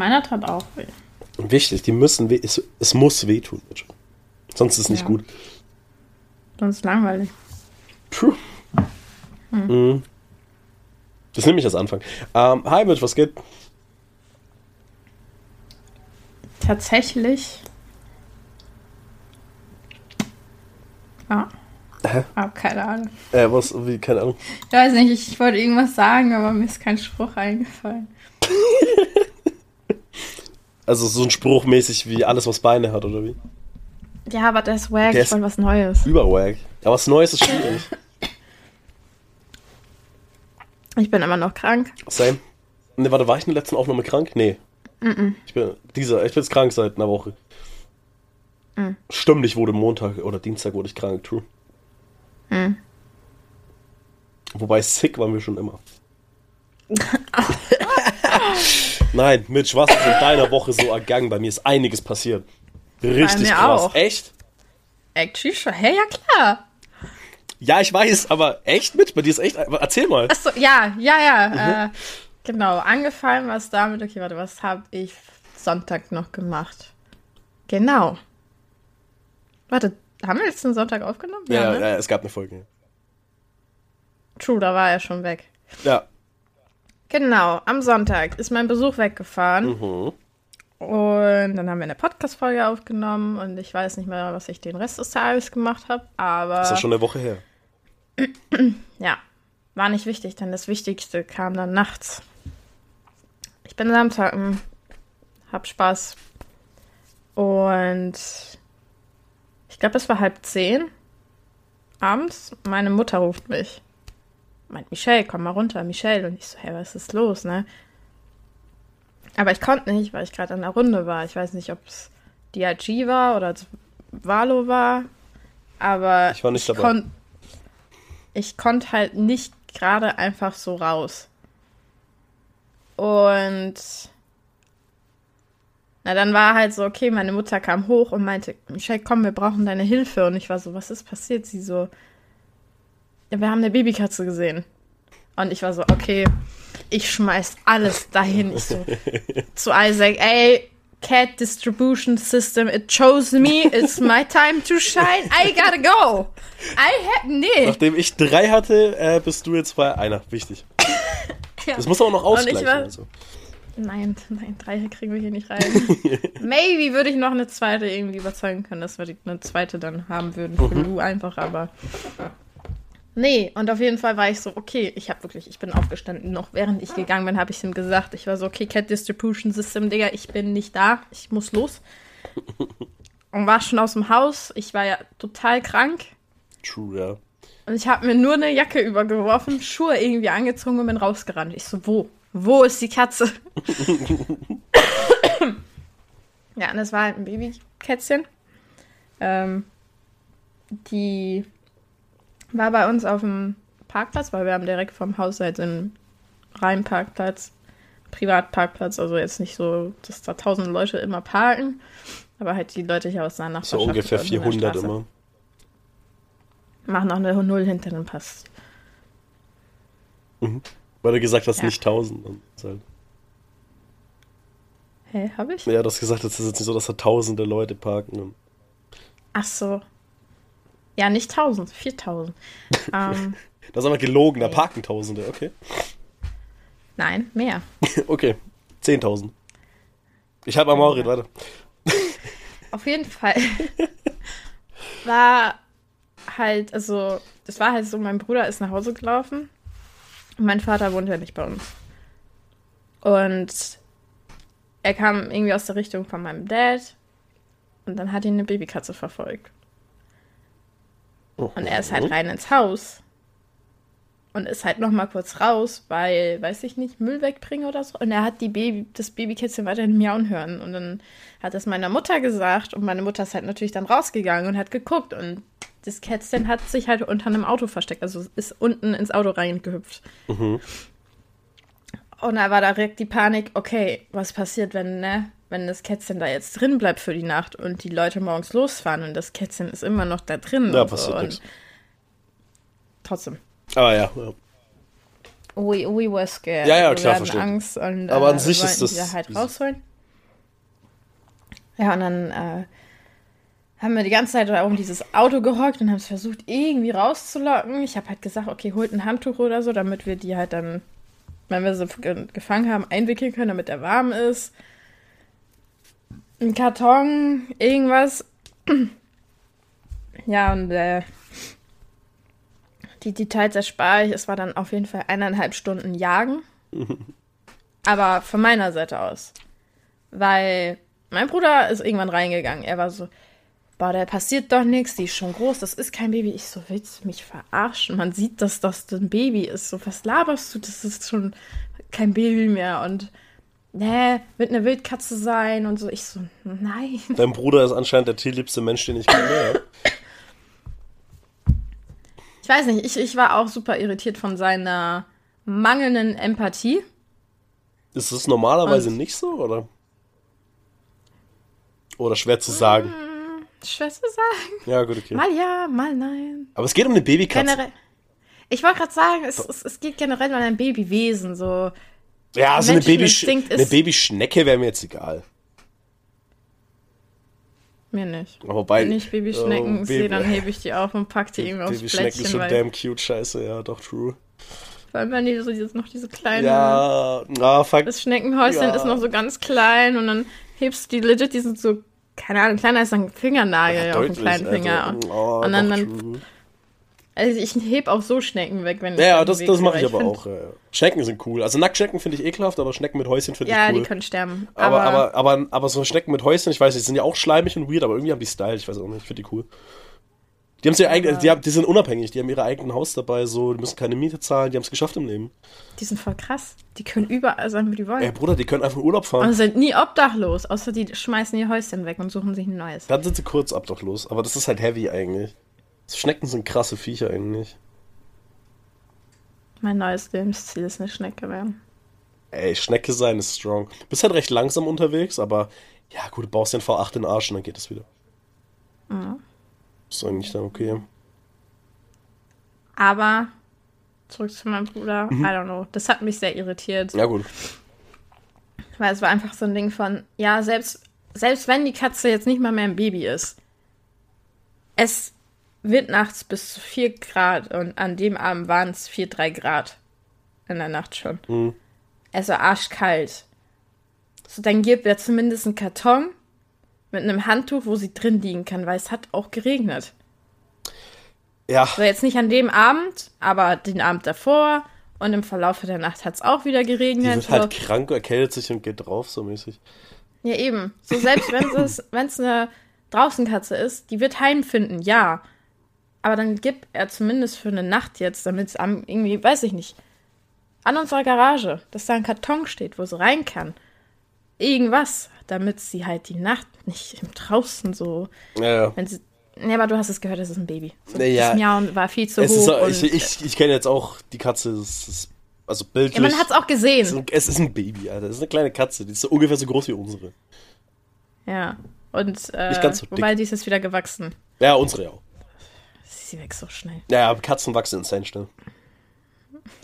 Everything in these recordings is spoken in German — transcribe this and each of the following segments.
Meiner tat auch weh. Wichtig, die müssen weh. Es, es muss wehtun. Sonst ist es nicht Ja. gut. Sonst langweilig. Puh. Mhm. Das nehme ich als Anfang. Ähm, hi Mitch, was geht? Tatsächlich. Ja. Hä? Hab keine Ahnung. Äh, was, wie, keine Ahnung. Ich weiß nicht, ich, ich wollte irgendwas sagen, aber mir ist kein Spruch eingefallen. Also so ein Spruch mäßig wie alles, was Beine hat, oder wie? Ja, aber der ist wack, Der ich ist- wollte was Neues. Überwag. Aber was Neues ist schwierig. Ich bin immer noch krank. Same. Ne, warte, war ich in der letzten Aufnahme krank? Nee. Ich bin dieser, ich bin jetzt krank seit einer Woche. Mm. Stimmt, ich wurde Montag oder Dienstag wurde ich krank, true. Mm. Wobei sick waren wir schon immer. Nein, Mitch, was ist in deiner Woche so ergangen? Bei mir ist einiges passiert. Richtig krass. auch. Echt? Actually schon. Hey, ja klar. Ja, ich weiß, aber echt, Mitch? Bei dir ist echt. Erzähl mal. Achso, ja, ja, ja. Mhm. Äh, genau, angefallen war es damit. Okay, warte, was habe ich Sonntag noch gemacht? Genau. Warte, haben wir jetzt den Sonntag aufgenommen? Ja, ne? ja, es gab eine Folge. True, da war er schon weg. Ja. Genau, am Sonntag ist mein Besuch weggefahren. Mhm. Und dann haben wir eine Podcast-Folge aufgenommen und ich weiß nicht mehr, was ich den Rest des Tages gemacht habe, aber Das ist ja schon eine Woche her. ja, war nicht wichtig, denn das Wichtigste kam dann nachts. Ich bin Samstag, mm, hab Spaß. Und ich glaube, es war halb zehn abends. Meine Mutter ruft mich. Meint, Michelle, komm mal runter, Michelle. Und ich so, hey, was ist los, ne? Aber ich konnte nicht, weil ich gerade an der Runde war. Ich weiß nicht, ob es DRG war oder Valo war. Aber Ich war nicht dabei. kon- ich konnte halt nicht gerade einfach so raus. Und na, dann war halt so, okay, meine Mutter kam hoch und meinte, Michelle, komm, wir brauchen deine Hilfe. Und ich war so, was ist passiert? Sie so, wir haben eine Babykatze gesehen. Und ich war so, okay, ich schmeiß alles dahin. Ich so, zu Isaac, ey, Cat Distribution System, it chose me, it's my time to shine, I gotta go. I had, nee. Nachdem ich drei hatte, äh, bist du jetzt bei einer. Wichtig. Ja. Das muss auch noch Und ich ausgleichen. war- Also. Nein, nein, drei kriegen wir hier nicht rein. Maybe würde ich noch eine zweite irgendwie überzeugen können, dass wir die, eine zweite dann haben würden für Mhm. Lou einfach, aber. Nee, und auf jeden Fall war ich so, okay, ich habe wirklich, ich bin aufgestanden, noch während ich gegangen bin, habe ich ihm gesagt, ich war so, okay, Cat Distribution System, Digga, ich bin nicht da, ich muss los. Und war schon aus dem Haus, ich war ja total krank True, ja. und ich habe mir nur eine Jacke übergeworfen, Schuhe irgendwie angezogen und bin rausgerannt. Ich so, wo? Wo ist die Katze? ja, und es war halt ein Babykätzchen. Ähm, die war bei uns auf dem Parkplatz, weil wir haben direkt vom Haus halt einen reinen Parkplatz, Privatparkplatz, also jetzt nicht so, dass da tausend Leute immer parken, aber halt die Leute hier aus der Nachbarschaft. So ungefähr bei uns in der 400 Straße. immer. Mach noch eine Null hinter dem Pass. Weil du gesagt hast, Ja. nicht 1000. Dann ist halt- Hä, hab ich? Ja, du hast gesagt, es ist jetzt nicht so, dass da tausende Leute parken. Ach so. Ja, nicht 1000, 4000. ähm, Das ist aber gelogen, da parken Tausende, okay. nein, mehr. Okay, 10.000. Ich habe am Maurit, weiter. Auf jeden Fall war halt, also, das war halt so, mein Bruder ist nach Hause gelaufen und mein Vater wohnt ja nicht bei uns. Und er kam irgendwie aus der Richtung von meinem Dad und dann hat ihn eine Babykatze verfolgt. Und er ist halt rein ins Haus und ist halt noch mal kurz raus, weil, weiß ich nicht, Müll wegbringen oder so. Und er hat die Baby, das Babykätzchen weiterhin miauen hören. Und dann hat es meiner Mutter gesagt und meine Mutter ist halt natürlich dann rausgegangen und hat geguckt und das Kätzchen hat sich halt unter einem Auto versteckt, also ist unten ins Auto reingehüpft. Mhm. Und da war direkt die Panik, okay, was passiert, wenn, ne, wenn das Kätzchen da jetzt drin bleibt für die Nacht und die Leute morgens losfahren und das Kätzchen ist immer noch da drin. Ja, so. passiert und nichts. Trotzdem. Aber ja, ja. we, we were scared. Ja, ja, wir klar, verstehe. Angst und Aber an äh, sich wir ist das- die halt rausholen. Ja, und dann äh, haben wir die ganze Zeit da um dieses Auto gehockt und haben es versucht, irgendwie rauszulocken. Ich habe halt gesagt, okay, holt ein Handtuch oder so, damit wir die halt dann, wenn wir sie ge- gefangen haben, einwickeln können, damit er warm ist. Ein Karton, irgendwas. Ja, und äh, die Details erspare ich. Es war dann auf jeden Fall eineinhalb Stunden Jagen. Aber von meiner Seite aus. Weil mein Bruder ist irgendwann reingegangen. Er war so, boah, da passiert doch nichts, die ist schon groß, das ist kein Baby. Ich so, willst du mich verarschen? Man sieht, dass das ein Baby ist. So, was laberst du? Das ist schon kein Baby mehr. Und, ne, wird eine Wildkatze sein und so. Ich so, nein. Dein Bruder ist anscheinend der tierliebste Mensch, den ich kenne. Ich weiß nicht, ich, ich war auch super irritiert von seiner mangelnden Empathie. Ist das normalerweise Und- nicht so, oder? Oder schwer zu sagen. Schwer zu sagen. Ja, gut, okay. Mal ja, mal nein. Aber es geht um eine Babykatze. Generell. Ich wollte gerade sagen, es, es, es geht generell um ein Babywesen. So. Ja, also eine, Babysch eine Babyschnecke wäre mir jetzt egal. Mir nicht. Wobei, Wenn ich Babyschnecken oh, sehe, dann Baby- hebe ich die auf und pack die irgendwie aufs Babyschnecken Plättchen. schon Weil, damn cute, scheiße, ja, doch, true. vor allem, wenn die so dieses, noch diese kleine. Ja, ah, fuck. Das Schneckenhäuschen Ja. ist noch so ganz klein und dann hebst du die legit, die sind so, keine Ahnung, kleiner als ein Fingernagel auf dem kleinen Finger. Alter. Oh, Und dann- dann-. Also ich heb auch so Schnecken weg, wenn ich Ja, ja, das, das mache ich aber find- auch. Ja. ja. Schnecken sind cool. Also Nacktschnecken finde ich ekelhaft, aber Schnecken mit Häuschen finde Ja, ich cool. die können sterben. aber, aber, aber, aber so Schnecken mit Häuschen, ich weiß nicht, die sind ja auch schleimig und weird, aber irgendwie haben die Style, ich weiß auch nicht, ich finde die cool. Die, haben's ja eigen, die, haben, die sind unabhängig, die haben ihre eigenen Haus dabei, so, die müssen keine Miete zahlen, die haben es geschafft im Leben. die sind voll krass. Die können überall sein, wo die wollen. Ey, Bruder, die können einfach in Urlaub fahren. Und sind nie obdachlos, außer die schmeißen ihr Häuschen weg und suchen sich ein neues. Dann sind sie kurz obdachlos, aber das ist halt heavy eigentlich. Schnecken sind krasse Viecher eigentlich. Mein neues Lebensziel ist eine Schnecke werden. Ey, Schnecke sein ist strong. Bist halt recht langsam unterwegs, aber ja, gut, du baust den V8 in den Arsch und dann geht es wieder. Ist eigentlich dann okay. Aber zurück zu meinem Bruder, I don't know. Das hat mich sehr irritiert. Ja, gut. Weil es war einfach so ein Ding von, ja, selbst, selbst wenn die Katze jetzt nicht mal mehr ein Baby ist, es wird nachts bis zu 4 Grad und an dem Abend waren es 4, 3 Grad in der Nacht schon. Mhm. War arschkalt. So, dann gibt er zumindest einen Karton mit einem Handtuch, wo sie drin liegen kann, weil es hat auch geregnet. Ja, So, jetzt nicht an dem Abend, aber den Abend davor und im Verlauf der Nacht hat es auch wieder die geregnet. wird so. halt krank, erkältet sich und geht drauf, so mäßig. Ja, eben. So selbst wenn es wenn es eine Draußenkatze ist, die wird heimfinden, ja. Aber dann gib er zumindest für eine Nacht jetzt, damit es am irgendwie, weiß ich nicht, an unserer Garage, dass da ein Karton steht, wo sie rein kann. Irgendwas, damit sie halt die Nacht nicht im draußen so, Ja, ja. wenn sie. Nee, aber du hast es gehört, das ist ein Baby. So, Naja, das Miauen war viel zu Es hoch. ist, ich ich, ich kenne jetzt auch die Katze, es ist, also bildlich. ja, man hat es auch es, ist gesehen. ein, es ist ein Baby, Alter. Es ist eine kleine Katze, die ist so ungefähr so groß wie unsere. Ja. Und äh, Nicht ganz so dick. wobei die ist jetzt wieder gewachsen. Ja, unsere auch. Sie wächst so schnell. Ja, aber Katzen wachsen insane schnell.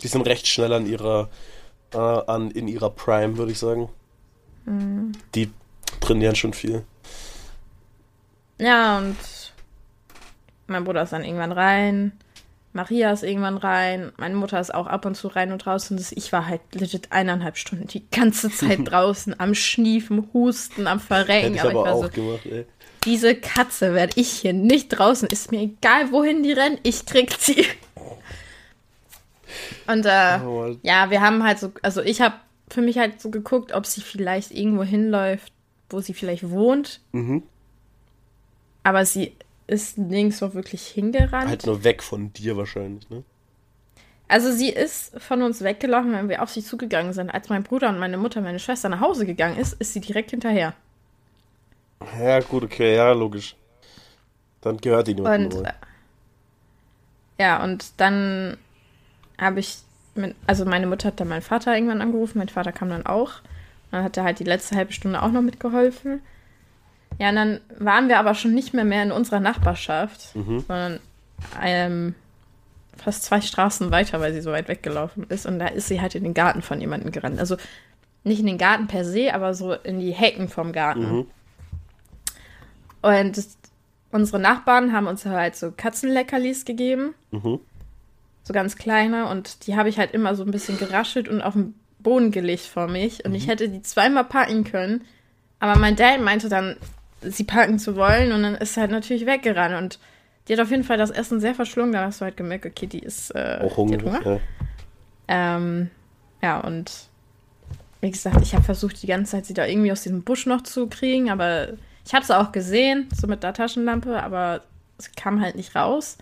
Die sind recht schnell an ihrer, äh, an, in ihrer Prime, würde ich sagen. Mhm. Die trainieren schon viel. Ja, und mein Bruder ist dann irgendwann rein. Maria ist irgendwann rein. Meine Mutter ist auch ab und zu rein und raus. Und ich war halt legit eineinhalb Stunden die ganze Zeit draußen am Schniefen, Husten, am Hätte Verrecken. ich Aber, aber ich auch so, gemacht, ey. Diese Katze werde ich hier nicht draußen. Ist mir egal, wohin die rennt. Ich krieg sie. Und äh, Oh, ja, wir haben halt so, also ich habe für mich halt so geguckt, ob sie vielleicht irgendwo hinläuft, wo sie vielleicht wohnt. Mhm. Aber sie ist nirgendwo wirklich hingerannt. Halt nur weg von dir wahrscheinlich, ne? Also sie ist von uns weggelaufen, wenn wir auf sie zugegangen sind. Als mein Bruder und meine Mutter, meine Schwester nach Hause gegangen ist, ist sie direkt hinterher. Ja, gut, okay, ja, logisch. Dann gehört die niemandem Und wohl. äh, ja, und dann habe ich, mit, also meine Mutter hat dann meinen Vater irgendwann angerufen, mein Vater kam dann auch. Dann hat er halt die letzte halbe Stunde auch noch mitgeholfen. Ja, und dann waren wir aber schon nicht mehr mehr in unserer Nachbarschaft, Mhm. sondern ähm, fast zwei Straßen weiter, weil sie so weit weggelaufen ist. Und da ist sie halt in den Garten von jemandem gerannt. Also nicht in den Garten per se, aber so in die Hecken vom Garten. Mhm. Und das, unsere Nachbarn haben uns halt so Katzenleckerlis gegeben. Mhm. So ganz kleine. Und die habe ich halt immer so ein bisschen geraschelt und auf den Boden gelegt vor mich. Und mhm. ich hätte die zweimal packen können. Aber mein Dad meinte dann, sie packen zu wollen. Und dann ist sie halt natürlich weggerannt. Und die hat auf jeden Fall das Essen sehr verschlungen. Da hast du halt gemerkt, okay, die ist äh, auch hungrig. Ja. Ähm, ja, und wie gesagt, ich habe versucht, die ganze Zeit sie da irgendwie aus diesem Busch noch zu kriegen, aber ich habe sie auch gesehen, so mit der Taschenlampe, aber es kam halt nicht raus.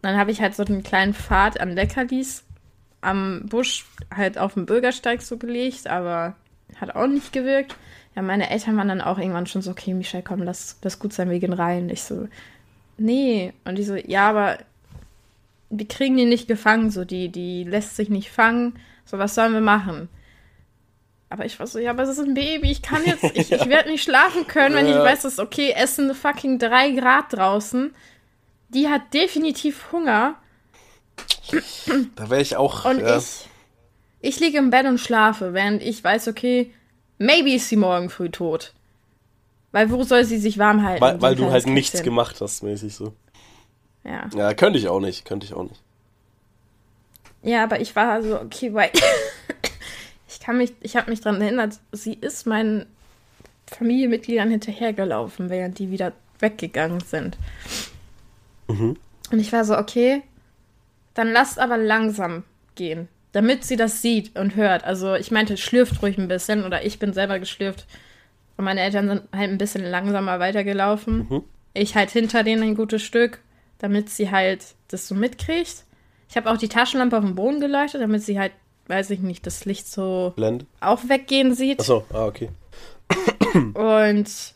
Dann habe ich halt so einen kleinen Pfad an Leckerlis am Busch halt auf dem Bürgersteig so gelegt, aber hat auch nicht gewirkt. Ja, meine Eltern waren dann auch irgendwann schon so, okay, Michelle, komm, lass das gut sein, wir gehen rein. Ich so, nee. Und die so, ja, aber wir kriegen die nicht gefangen, so, die, die lässt sich nicht fangen. So, was sollen wir machen? Aber ich war so, ja, aber es ist ein Baby, ich kann jetzt, ich, ich werde nicht schlafen können, wenn ja. ich weiß, dass, okay, essen fucking drei Grad draußen. Die hat definitiv Hunger. Da wäre ich auch. Und ja. ich, ich liege im Bett und schlafe, während ich weiß, okay, maybe ist sie morgen früh tot. Weil wo soll sie sich warm halten? Weil, weil du halt nichts gemacht hast, mäßig so. Ja. Ja, könnte ich auch nicht, könnte ich auch nicht. Ja, aber ich war so, okay, weil ich kann mich, ich habe mich daran erinnert, sie ist meinen Familienmitgliedern hinterhergelaufen, während die wieder weggegangen sind. Mhm. Und ich war so, okay, dann lasst aber langsam gehen, damit sie das sieht und hört. Also ich meinte, schlürft ruhig ein bisschen oder ich bin selber geschlürft. Und meine Eltern sind halt ein bisschen langsamer weitergelaufen. Mhm. Ich halt hinter denen ein gutes Stück, damit sie halt das so mitkriegt. Ich habe auch die Taschenlampe auf dem Boden geleuchtet, damit sie halt weiß ich nicht, das Licht so Blend. auch weggehen sieht. Achso, ah, okay. Und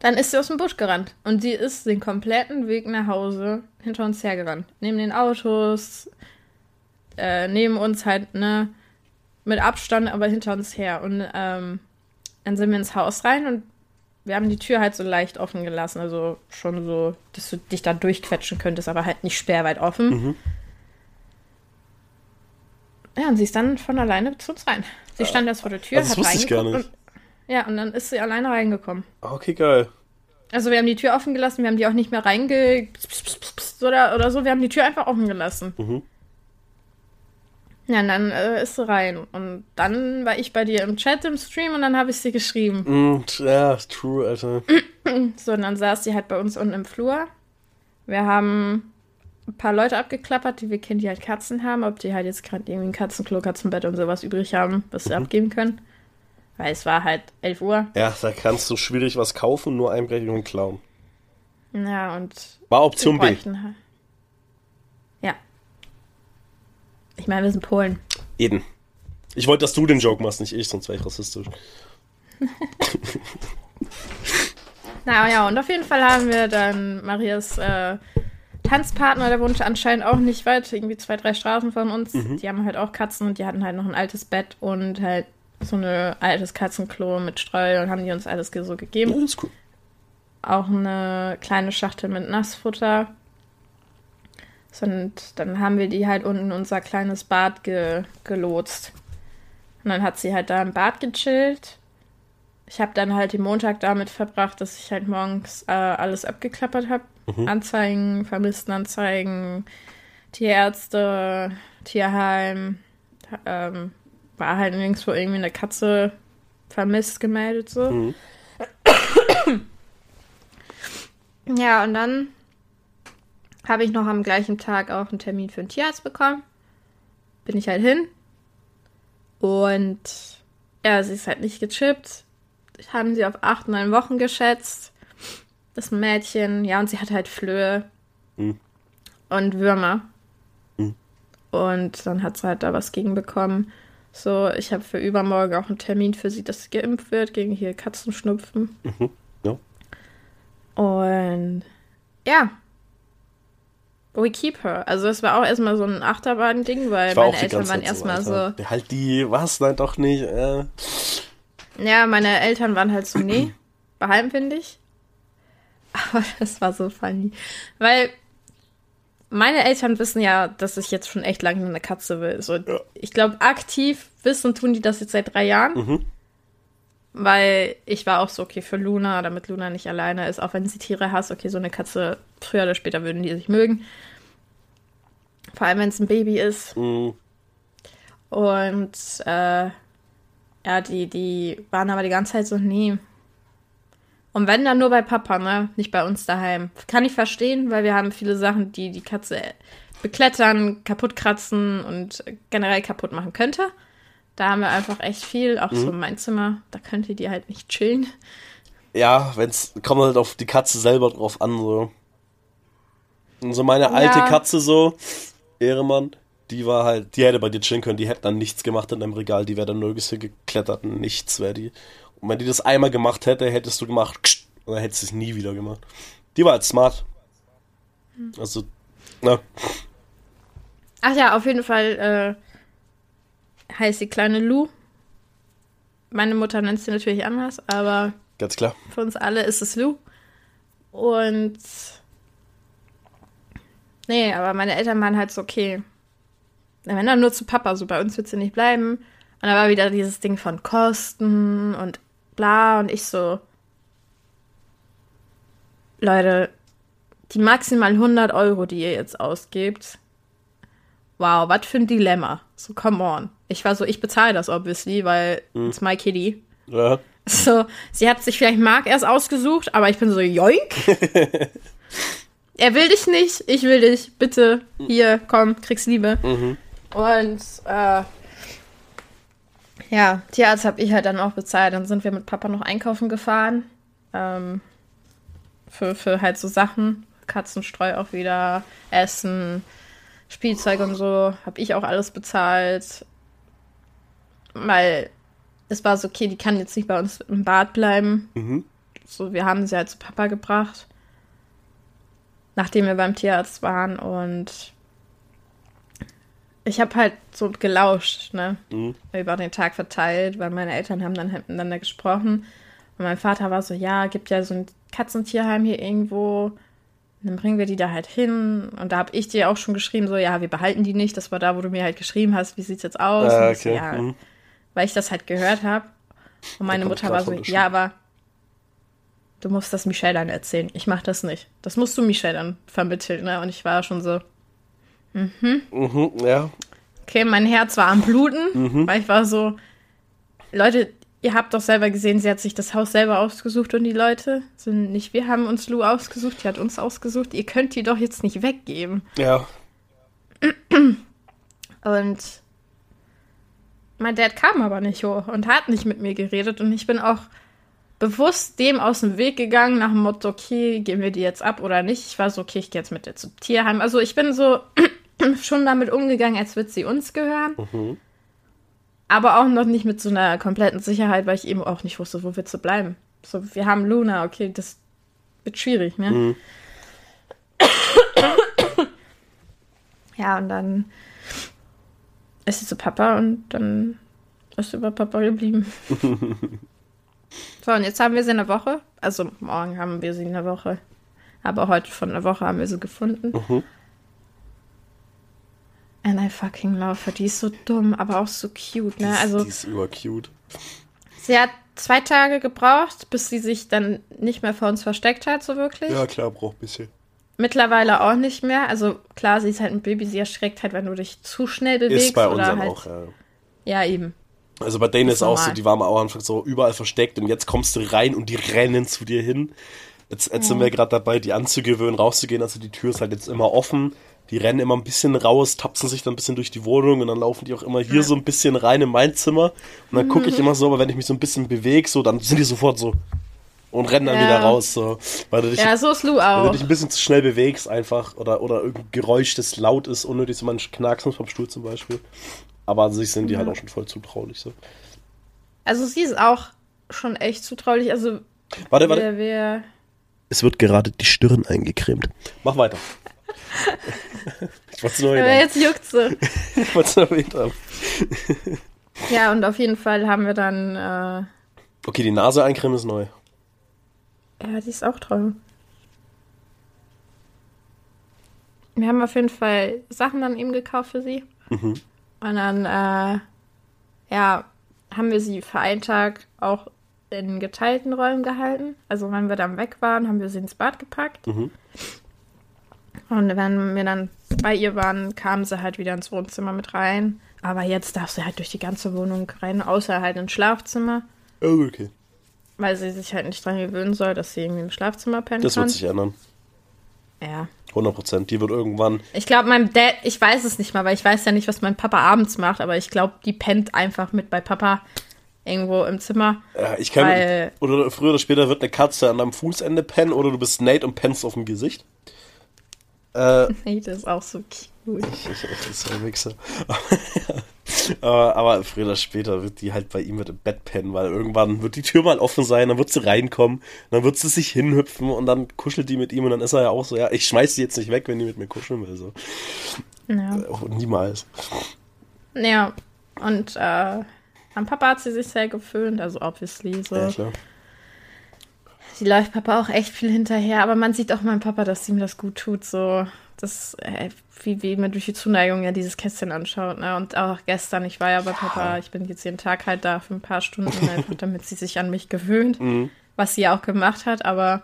dann ist sie aus dem Busch gerannt. Und sie ist den kompletten Weg nach Hause hinter uns hergerannt. Neben den Autos, äh, neben uns halt, ne, mit Abstand, aber hinter uns her. Und ähm, dann sind wir ins Haus rein und wir haben die Tür halt so leicht offen gelassen. Also schon so, dass du dich da durchquetschen könntest, aber halt nicht sperrweit offen. Mhm. Ja, und sie ist dann von alleine zu uns rein. Sie ja. stand erst vor der Tür, also das hat ich gar nicht. Und, ja, und dann ist sie alleine reingekommen. Ah, okay, geil. Also wir haben die Tür offen gelassen, wir haben die auch nicht mehr reinge... oder, oder so, wir haben die Tür einfach offen gelassen. Mhm. Ja, und dann äh, ist sie rein. Und dann war ich bei dir im Chat, im Stream und dann habe ich sie geschrieben. Mm, ja, true, Alter. so, und dann saß sie halt bei uns unten im Flur. Wir haben ein paar Leute abgeklappert, die wir kennen, die halt Katzen haben, ob die halt jetzt gerade irgendwie ein Katzenklo, Katzenbett und sowas übrig haben, was sie mhm. abgeben können. Weil es war halt 11 Uhr. Ja, da kannst du schwierig was kaufen, nur einbrechen und klauen. Ja, und. War Option B. Halt. Ja. Ich meine, wir sind Polen. Eben. Ich wollte, dass du den Joke machst, nicht ich, sonst wäre ich rassistisch. naja, und auf jeden Fall haben wir dann Marias äh, Tanzpartner, der wohnt anscheinend auch nicht weit, irgendwie zwei, drei Straßen von uns. Mhm. Die haben halt auch Katzen und die hatten halt noch ein altes Bett und halt so ein altes Katzenklo mit Streu und haben die uns alles so gegeben. Ist cool. Auch eine kleine Schachtel mit Nassfutter. Und dann haben wir die halt unten in unser kleines Bad ge gelotst. Und dann hat sie halt da im Bad gechillt ich habe dann halt den Montag damit verbracht, dass ich halt morgens äh, alles abgeklappert habe. Mhm. Anzeigen, Vermisstenanzeigen, Tierärzte, Tierheim. Ähm, war halt nirgendwo irgendwie eine Katze vermisst gemeldet so. Mhm. ja, und dann habe ich noch am gleichen Tag auch einen Termin für einen Tierarzt bekommen. Bin ich halt hin. Und ja, sie ist halt nicht gechippt haben sie auf acht, neun Wochen geschätzt. Das Mädchen, ja, und sie hat halt Flöhe mhm. und Würmer. Mhm. Und dann hat sie halt da was gegen bekommen. So, ich habe für übermorgen auch einen Termin für sie, dass sie geimpft wird gegen hier Katzenschnupfen. Mhm. Ja. Und ja. We keep her. Also es war auch erstmal so ein Achterbahn-Ding, weil meine Eltern waren erstmal so. Halt die, was? Nein, doch nicht. Äh. Ja, meine Eltern waren halt so, nee, ich. Aber das war so funny. Weil meine Eltern wissen ja, dass ich jetzt schon echt lange eine Katze will. So, ja. Ich glaube, aktiv wissen tun die das jetzt seit drei Jahren. Mhm. Weil ich war auch so, okay, für Luna, damit Luna nicht alleine ist, auch wenn sie Tiere hasst, okay, so eine Katze, früher oder später würden die sich mögen. Vor allem, wenn es ein Baby ist. Mhm. Und äh, ja, die, die waren aber die ganze Zeit so, nee. Und wenn dann nur bei Papa, ne? Nicht bei uns daheim. Kann ich verstehen, weil wir haben viele Sachen, die die Katze beklettern, kaputt kratzen und generell kaputt machen könnte. Da haben wir einfach echt viel, auch mhm. so mein Zimmer, da könnte die halt nicht chillen. Ja, wenn's, kommt halt auf die Katze selber drauf an, so. Und so meine alte ja. Katze so, Ehremann, die war halt, die hätte bei dir chillen können, die hätte dann nichts gemacht in deinem Regal, die wäre dann nirgends geklettert, nichts wäre die. Und wenn die das einmal gemacht hätte, hättest du gemacht, und dann hättest du es nie wieder gemacht. Die war halt smart. Hm. Also, na. Ach ja, auf jeden Fall, äh, heißt die kleine Lou. Meine Mutter nennt sie natürlich anders, aber. Ganz klar. Für uns alle ist es Lou. Und. Nee, aber meine Eltern waren halt so, okay. Wenn dann nur zu Papa, so bei uns wird sie nicht bleiben. Und da war wieder dieses Ding von Kosten und bla. Und ich so. Leute, die maximal 100 Euro, die ihr jetzt ausgebt, wow, was für ein Dilemma. So, come on. Ich war so, ich bezahle das obviously, weil hm. it's my kitty. Ja. So, sie hat sich vielleicht Mark erst ausgesucht, aber ich bin so, joink. er will dich nicht, ich will dich, bitte, hier, komm, kriegst Liebe. Mhm. Und, äh, ja, Tierarzt habe ich halt dann auch bezahlt. Dann sind wir mit Papa noch einkaufen gefahren. Ähm, für, für halt so Sachen. Katzenstreu auch wieder, Essen, Spielzeug und so, habe ich auch alles bezahlt. Weil es war so, okay, die kann jetzt nicht bei uns im Bad bleiben. Mhm. So, wir haben sie halt zu Papa gebracht. Nachdem wir beim Tierarzt waren und ich habe halt so gelauscht, ne? Mhm. Über den Tag verteilt, weil meine Eltern haben dann halt miteinander gesprochen. Und mein Vater war so, ja, gibt ja so ein Katzentierheim hier irgendwo dann bringen wir die da halt hin. Und da habe ich dir auch schon geschrieben, so, ja, wir behalten die nicht. Das war da, wo du mir halt geschrieben hast, wie sieht's jetzt aus? Ah, okay. ja, mhm. Weil ich das halt gehört habe. Und meine Mutter war so, ja, aber du musst das Michelle dann erzählen. Ich mach das nicht. Das musst du Michelle dann vermitteln, ne? Und ich war schon so, mhm. Mhm, ja. Okay, mein Herz war am Bluten, mhm. weil ich war so, Leute, Ihr habt doch selber gesehen, sie hat sich das Haus selber ausgesucht und die Leute sind nicht wir haben uns Lou ausgesucht, die hat uns ausgesucht. Ihr könnt die doch jetzt nicht weggeben. Ja. Und mein Dad kam aber nicht hoch und hat nicht mit mir geredet und ich bin auch bewusst dem aus dem Weg gegangen nach dem Motto, okay, gehen wir die jetzt ab oder nicht. Ich war so, okay, ich gehe jetzt mit dir zum Tierheim. Also ich bin so schon damit umgegangen, als würde sie uns gehören. Mhm. Aber auch noch nicht mit so einer kompletten Sicherheit, weil ich eben auch nicht wusste, wo wir zu bleiben. So, wir haben Luna, okay, das wird schwierig, ne? Mhm. ja, und dann ist sie zu Papa und dann ist sie bei Papa geblieben. so, und jetzt haben wir sie in der Woche. Also morgen haben wir sie in der Woche. Aber heute von der Woche haben wir sie gefunden. Mhm. And I fucking love her. Die ist so dumm, aber auch so cute, ne? Die ist, also, die ist übercute. Sie hat zwei Tage gebraucht, bis sie sich dann nicht mehr vor uns versteckt hat, so wirklich. Ja, klar, braucht ein bisschen. Mittlerweile auch nicht mehr. Also klar, sie ist halt ein Baby, sie erschreckt halt, wenn du dich zu schnell bewegst. Ist bei uns halt, auch, ja. Ja, eben. Also bei denen ist, ist auch so, die waren am Anfang so überall versteckt und jetzt kommst du rein und die rennen zu dir hin. Jetzt, jetzt ja. sind wir gerade dabei, die anzugewöhnen, rauszugehen. Also die Tür ist halt jetzt immer offen die rennen immer ein bisschen raus, tapsen sich dann ein bisschen durch die Wohnung und dann laufen die auch immer hier so ein bisschen rein in mein Zimmer. Und dann gucke ich immer so, aber wenn ich mich so ein bisschen bewege, so, dann sind die sofort so und rennen dann ja. wieder raus. So. Weil du dich, ja, so ist Lou auch. Wenn du dich ein bisschen zu schnell bewegst einfach oder, oder irgendein Geräusch, das laut ist, unnötig, so manche knacksen vom Stuhl zum Beispiel. Aber an sich sind die ja. halt auch schon voll zutraulich. So. Also sie ist auch schon echt zutraulich. Also warte, warte. Wer, wer es wird gerade die Stirn eingecremt. Mach weiter. Ich wollte es nur jetzt juckt sie. ich wollte es nur erwähnt haben. ja, und auf jeden Fall haben wir dann. Äh, okay, die Nase eincremen ist neu. Ja, die ist auch toll. wir haben auf jeden Fall Sachen dann eben gekauft für sie. Mhm. Und dann, äh, ja, haben wir sie für einen Tag auch in geteilten Räumen gehalten. Also wenn wir dann weg waren, haben wir sie ins Bad gepackt. Mhm. Und wenn wir dann bei ihr waren, kam sie halt wieder ins Wohnzimmer mit rein. Aber jetzt darf sie halt durch die ganze Wohnung rein, außer halt ins Schlafzimmer. Oh, okay. Weil sie sich halt nicht dran gewöhnen soll, dass sie irgendwie im Schlafzimmer pennen Das kann. wird sich ändern. Ja. 100 Prozent. Die wird irgendwann. Ich glaube, mein Dad, ich weiß es nicht mal, weil ich weiß ja nicht, was mein Papa abends macht, aber ich glaube, die pennt einfach mit bei Papa irgendwo im Zimmer. Ja, ich kann. Weil, oder früher oder später wird eine Katze an deinem Fußende pennen oder du bist Nate und pennst auf dem Gesicht. Äh, Nate ist auch so cute. Ich, ich, ich, ist ein Wichser. aber, aber früher oder später wird die halt bei ihm mit im Bett pennen, weil irgendwann wird die Tür mal offen sein, dann wird sie reinkommen, dann wird sie sich hinhüpfen und dann kuschelt die mit ihm und dann ist er ja auch so, ja, ich schmeiß sie jetzt nicht weg, wenn die mit mir kuscheln will. So. Ja. Auch niemals. Ja, und äh, am Papa hat sie sich sehr geföhnt, also obviously so. Ja, klar. Sie läuft Papa auch echt viel hinterher, aber man sieht auch meinem Papa, dass ihm das gut tut, so. Das, äh, wie, wie man durch die Zuneigung ja dieses Kästchen anschaut, ne? Und auch gestern, ich war ja bei Papa, ich bin jetzt jeden Tag halt da für ein paar Stunden, einfach damit sie sich an mich gewöhnt, mhm. was sie ja auch gemacht hat, aber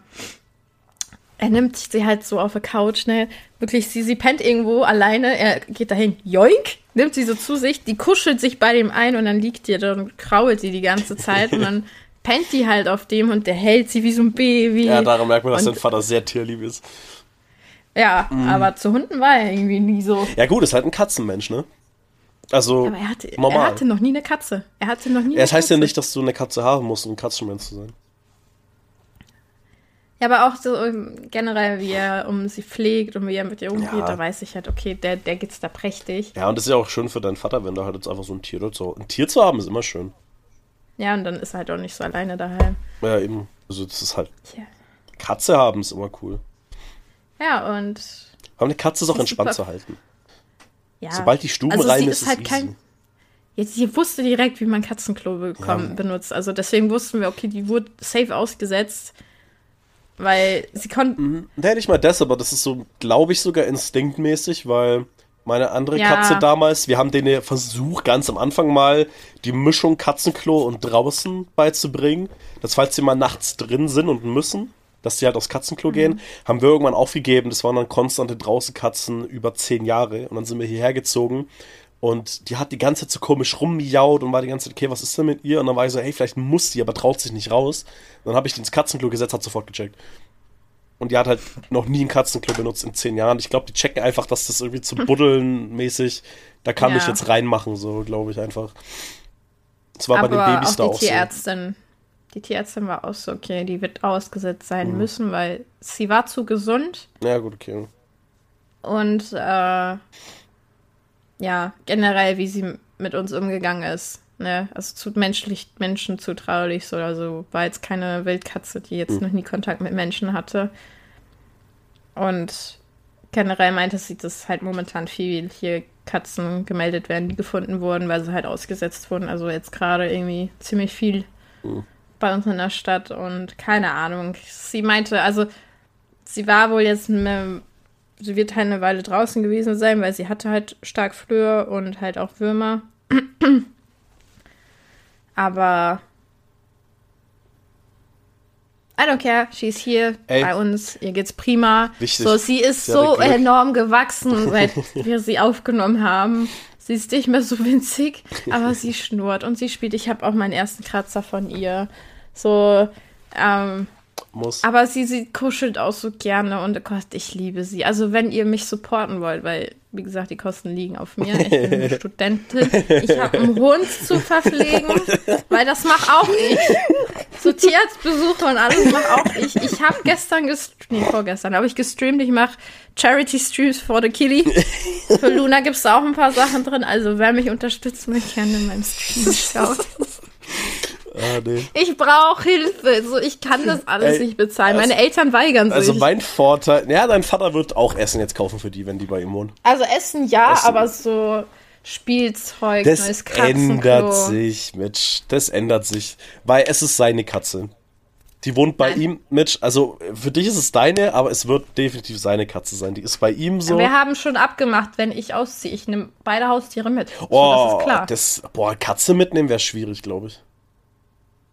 er nimmt sie halt so auf der Couch, ne? Wirklich, sie, sie pennt irgendwo alleine, er geht dahin, joink, nimmt sie so zu sich, die kuschelt sich bei dem ein und dann liegt die da und krault sie die ganze Zeit und dann pennt die halt auf dem und der hält sie wie so ein Baby. Ja, daran merkt man, dass und, dein Vater sehr tierlieb ist. Ja, mhm. aber zu Hunden war er irgendwie nie so. Ja gut, ist halt ein Katzenmensch, ne? Also, aber er hatte, normal. er hatte noch nie eine Katze. Er hatte noch nie ja, Das heißt Katze. ja nicht, dass du eine Katze haben musst, um ein Katzenmensch zu sein. Ja, aber auch so ähm, generell, wie er um sie pflegt und wie er mit ihr umgeht, ja. da weiß ich halt, okay, der, der geht's da prächtig. Ja, und das ist ja auch schön für deinen Vater, wenn du halt jetzt einfach so ein Tier so. Ein Tier zu haben ist immer schön. Ja, und dann ist er halt auch nicht so alleine daheim. Ja, eben. Also das ist halt. Ja. Katze haben ist immer cool. Ja, und. Aber eine Katze ist auch entspannt zu halten. Ja. Sobald die Stuben also rein ist, ist halt kein. Jetzt, sie wusste direkt, wie man Katzenklo bekommen, ja. benutzt. Also deswegen wussten wir, okay, die wurde safe ausgesetzt. Weil sie konnten. Mhm. Nee, nicht mal das, aber das ist so, glaube ich, sogar instinktmäßig, weil meine andere ja. Katze damals, wir haben den versucht, ganz am Anfang mal die Mischung Katzenklo und draußen beizubringen. Dass falls sie mal nachts drin sind und müssen, dass sie halt aufs Katzenklo mhm. gehen, haben wir irgendwann aufgegeben. Das waren dann konstante draußen Katzen über zehn Jahre. Und dann sind wir hierher gezogen. Und die hat die ganze Zeit so komisch rummiaut und war die ganze Zeit, okay, was ist denn mit ihr? Und dann war ich so, hey, vielleicht muss sie, aber traut sich nicht raus. Und dann habe ich die ins Katzenklo gesetzt, hat sofort gecheckt. Und die hat halt noch nie ein Katzenklo benutzt in zehn Jahren. Ich glaube, die checken einfach, dass das irgendwie zu buddeln mäßig, da kann ja. ich jetzt reinmachen, so glaube ich einfach. Das war Aber bei den Babys auch da auch Tierärztin, so. Die Tierärztin war auch so, okay, die wird ausgesetzt sein mhm. müssen, weil sie war zu gesund. Ja, gut, okay. Und äh, ja, generell, wie sie mit uns umgegangen ist. Ne? Also zu menschlich, Menschen zutraulich, so, also war jetzt keine Wildkatze, die jetzt mhm. noch nie Kontakt mit Menschen hatte. Und generell meinte sie, dass halt momentan viel hier Katzen gemeldet werden, die gefunden wurden, weil sie halt ausgesetzt wurden. Also jetzt gerade irgendwie ziemlich viel mhm. bei uns in der Stadt und keine Ahnung. Sie meinte, also sie war wohl jetzt, eine, sie wird halt eine Weile draußen gewesen sein, weil sie hatte halt stark Flöhe und halt auch Würmer. Aber I don't care, she's here Ey. bei uns, ihr geht's prima. Wichtig. So, sie ist sie so enorm gewachsen, seit wir sie aufgenommen haben. Sie ist nicht mehr so winzig, aber sie schnurrt und sie spielt. Ich habe auch meinen ersten Kratzer von ihr. So, ähm, muss. Aber sie, sie kuschelt auch so gerne und oh Gott, ich liebe sie. Also wenn ihr mich supporten wollt, weil, wie gesagt, die Kosten liegen auf mir. Ich bin eine Studentin. Ich habe einen Hund zu verpflegen, weil das mache auch ich. So Tierarztbesuche und alles mache auch ich. Ich habe gestern gestreamt, nee, vorgestern habe ich gestreamt. Ich mache Charity-Streams for the Killy. Für Luna gibt es auch ein paar Sachen drin. Also wer mich unterstützen möchte, gerne in meinem Stream schauen. Ah, nee. Ich brauche Hilfe. So, ich kann das alles Ey, nicht bezahlen. Meine also, Eltern weigern sich. Also mein Vorteil, ja, dein Vater wird auch Essen jetzt kaufen für die, wenn die bei ihm wohnen. Also Essen ja, Essen. aber so Spielzeug, das neues ändert sich, Mitch. Das ändert sich, weil es ist seine Katze. Die wohnt bei Nein. ihm, Mitch. Also für dich ist es deine, aber es wird definitiv seine Katze sein. Die ist bei ihm so. Wir haben schon abgemacht, wenn ich ausziehe. Ich nehme beide Haustiere mit. Oh, so, das ist klar. Das, boah, Katze mitnehmen wäre schwierig, glaube ich.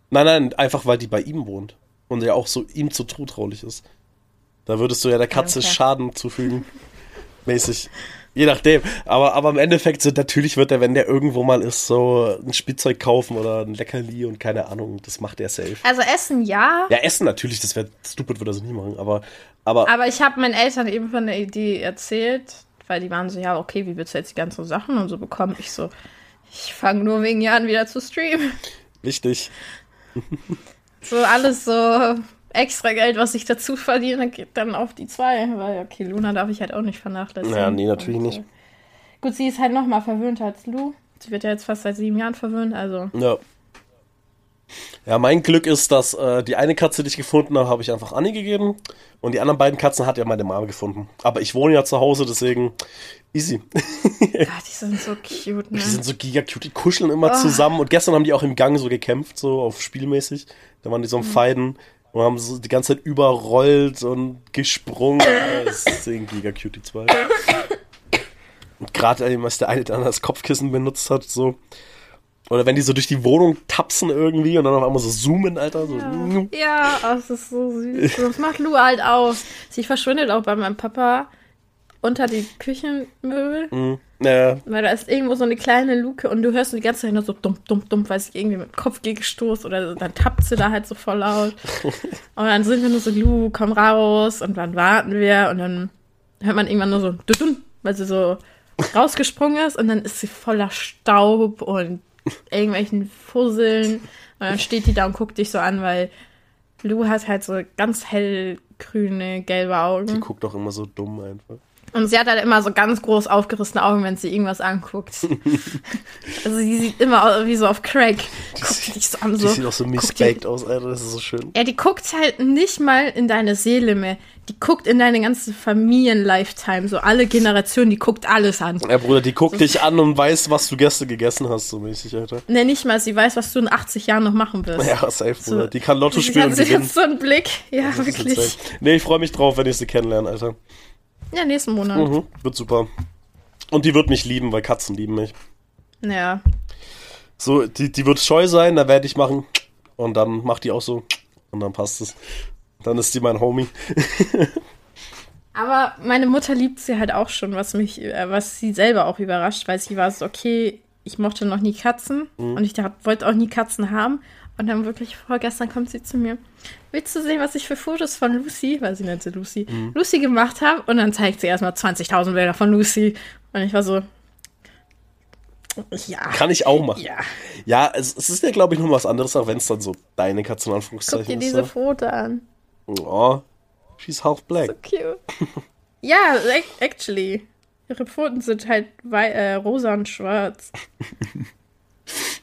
Nein, nein, einfach weil die bei ihm wohnt. Und ja auch so ihm zu zutraulich ist. Da würdest du ja der Katze okay. Schaden zufügen. Mäßig. Je nachdem. Aber, aber im Endeffekt, so natürlich wird er, wenn der irgendwo mal ist, so ein Spielzeug kaufen oder ein Leckerli und keine Ahnung, das macht er safe. Also Essen ja. Ja, Essen natürlich, das wäre stupid, würde er so nie machen. Aber, aber, aber ich habe meinen Eltern eben von der Idee erzählt, weil die waren so, ja, okay, wie willst du jetzt die ganzen Sachen und so bekommen? Ich so, ich fange nur wegen Jahren wieder zu streamen. Wichtig. So alles so extra Geld, was ich dazu verdiene, geht dann auf die zwei. Weil, okay, Luna darf ich halt auch nicht vernachlässigen. Ja, nee, natürlich Und, nicht. Äh, gut, sie ist halt noch mal verwöhnter als Lu. Sie wird ja jetzt fast seit sieben Jahren verwöhnt, also. Ja. Ja, mein Glück ist, dass äh, die eine Katze, die ich gefunden habe, habe ich einfach Anni gegeben. Und die anderen beiden Katzen hat ja meine Mama gefunden. Aber ich wohne ja zu Hause, deswegen easy. ja, die sind so cute, ne? Die sind so giga cute, die kuscheln immer oh. zusammen. Und gestern haben die auch im Gang so gekämpft, so auf spielmäßig. Da waren die so am mhm. Feiden und haben so die ganze Zeit überrollt und gesprungen. das ein giga cutie 2. Und gerade als der eine dann das Kopfkissen benutzt hat, so. Oder wenn die so durch die Wohnung tapsen irgendwie und dann auf einmal so zoomen, Alter. So. Ja, ja oh, das ist so süß. Das macht Lu halt auch. Sie verschwindet auch bei meinem Papa unter die Küchenmöbel. Mhm. Ja. Weil da ist irgendwo so eine kleine Luke und du hörst die ganze Zeit nur so dumm, dumm, dumm, weil sich irgendwie mit dem Kopf gegen gestoßt oder dann tappt sie da halt so voll laut. und dann sind wir nur so, Lu, komm raus und dann warten wir und dann hört man irgendwann nur so, dumm, weil sie so rausgesprungen ist und dann ist sie voller Staub und irgendwelchen Fusseln und dann steht die da und guckt dich so an, weil Lu hat halt so ganz hellgrüne, gelbe Augen. Die guckt doch immer so dumm einfach. Und sie hat halt immer so ganz groß aufgerissene Augen, wenn sie irgendwas anguckt. also sie sieht immer wie so auf Crack. Die, guckt dich so an. So, die sieht auch so misspaked aus, Alter. Das ist so schön. Ja, die guckt halt nicht mal in deine Seele mehr. Die guckt in deine ganze Familien-Lifetime. So alle Generationen, die guckt alles an. Ja, Bruder, die guckt so. dich an und weiß, was du gestern gegessen hast, so mäßig, Alter. Ne, nicht mal. Sie weiß, was du in 80 Jahren noch machen wirst. Ja, safe, Bruder. So. Die kann Lotto spielen. Sie hat so einen Blick. Ja, wirklich. Nee, ich freue mich drauf, wenn ich sie kennenlerne, Alter. Ja, nächsten Monat. Mhm, wird super. Und die wird mich lieben, weil Katzen lieben mich. Ja. So, die, die wird scheu sein, da werde ich machen. Und dann macht die auch so. Und dann passt es. Dann ist die mein Homie. Aber meine Mutter liebt sie halt auch schon, was mich, äh, was sie selber auch überrascht, weil sie war so, okay, ich mochte noch nie Katzen mhm. und ich wollte auch nie Katzen haben. Und dann wirklich vorgestern kommt sie zu mir. Willst du sehen, was ich für Fotos von Lucy, weil sie nannte Lucy, mhm. Lucy gemacht habe? Und dann zeigt sie erstmal 20.000 Bilder von Lucy. Und ich war so, ja. Kann ich auch machen. Ja. Ja, es, es ist ja, glaube ich, noch was anderes, auch wenn es dann so deine Katze in Anführungszeichen Guck dir diese ist, Foto an. Oh, she's half black. So cute. ja, actually. Ihre Pfoten sind halt äh, rosa und schwarz.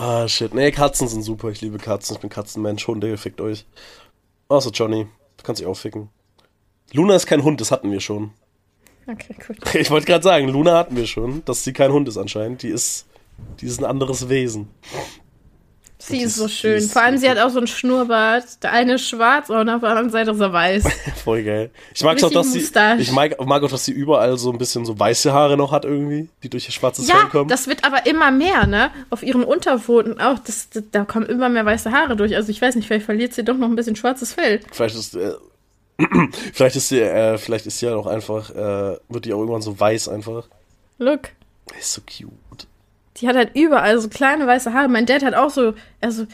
Ah, shit. Nee, Katzen sind super. Ich liebe Katzen. Ich bin Katzenmensch. Hunde, fickt euch. Außer Johnny. Du kannst dich auch ficken. Luna ist kein Hund, das hatten wir schon. Okay, gut. Ich wollte gerade sagen, Luna hatten wir schon, dass sie kein Hund ist anscheinend. Die ist, die ist ein anderes Wesen. Sie ist so schön. Ist Vor allem, sie hat auch so ein Schnurrbart. Der eine ist schwarz und auf der anderen Seite ist er weiß. Voll geil. Ich mag auch, dass sie, ich mag, mag, auch, dass sie überall so ein bisschen so weiße Haare noch hat irgendwie, die durch ihr schwarzes ja, Fell kommen. das wird aber immer mehr, ne? Auf ihren Unterpfoten auch. Das, das, da kommen immer mehr weiße Haare durch. Also ich weiß nicht, vielleicht verliert sie doch noch ein bisschen schwarzes Fell. Vielleicht ist, äh, vielleicht ist sie, äh, vielleicht ist sie ja auch einfach, äh, wird die auch irgendwann so weiß einfach. Look. Ist so cute. Die hat halt überall so kleine weiße Haare. Mein Dad hat auch so, also,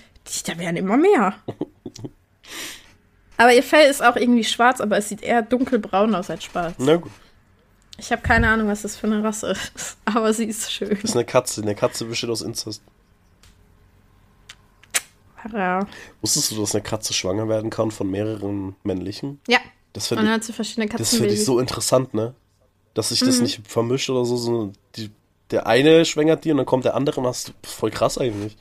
da werden immer mehr. aber ihr Fell ist auch irgendwie schwarz, aber es sieht eher dunkelbraun aus als schwarz. Na gut. Ich habe keine Ahnung, was das für eine Rasse ist, aber sie ist schön. Das ist eine Katze. Eine Katze besteht aus Inzest. Ja. Wusstest du, dass eine Katze schwanger werden kann von mehreren männlichen? Ja. Das finde ich, verschiedene das find ich so interessant, ne? Dass sich das mhm. nicht vermischt oder so. so die der eine schwängert die und dann kommt der andere und hast voll krass eigentlich.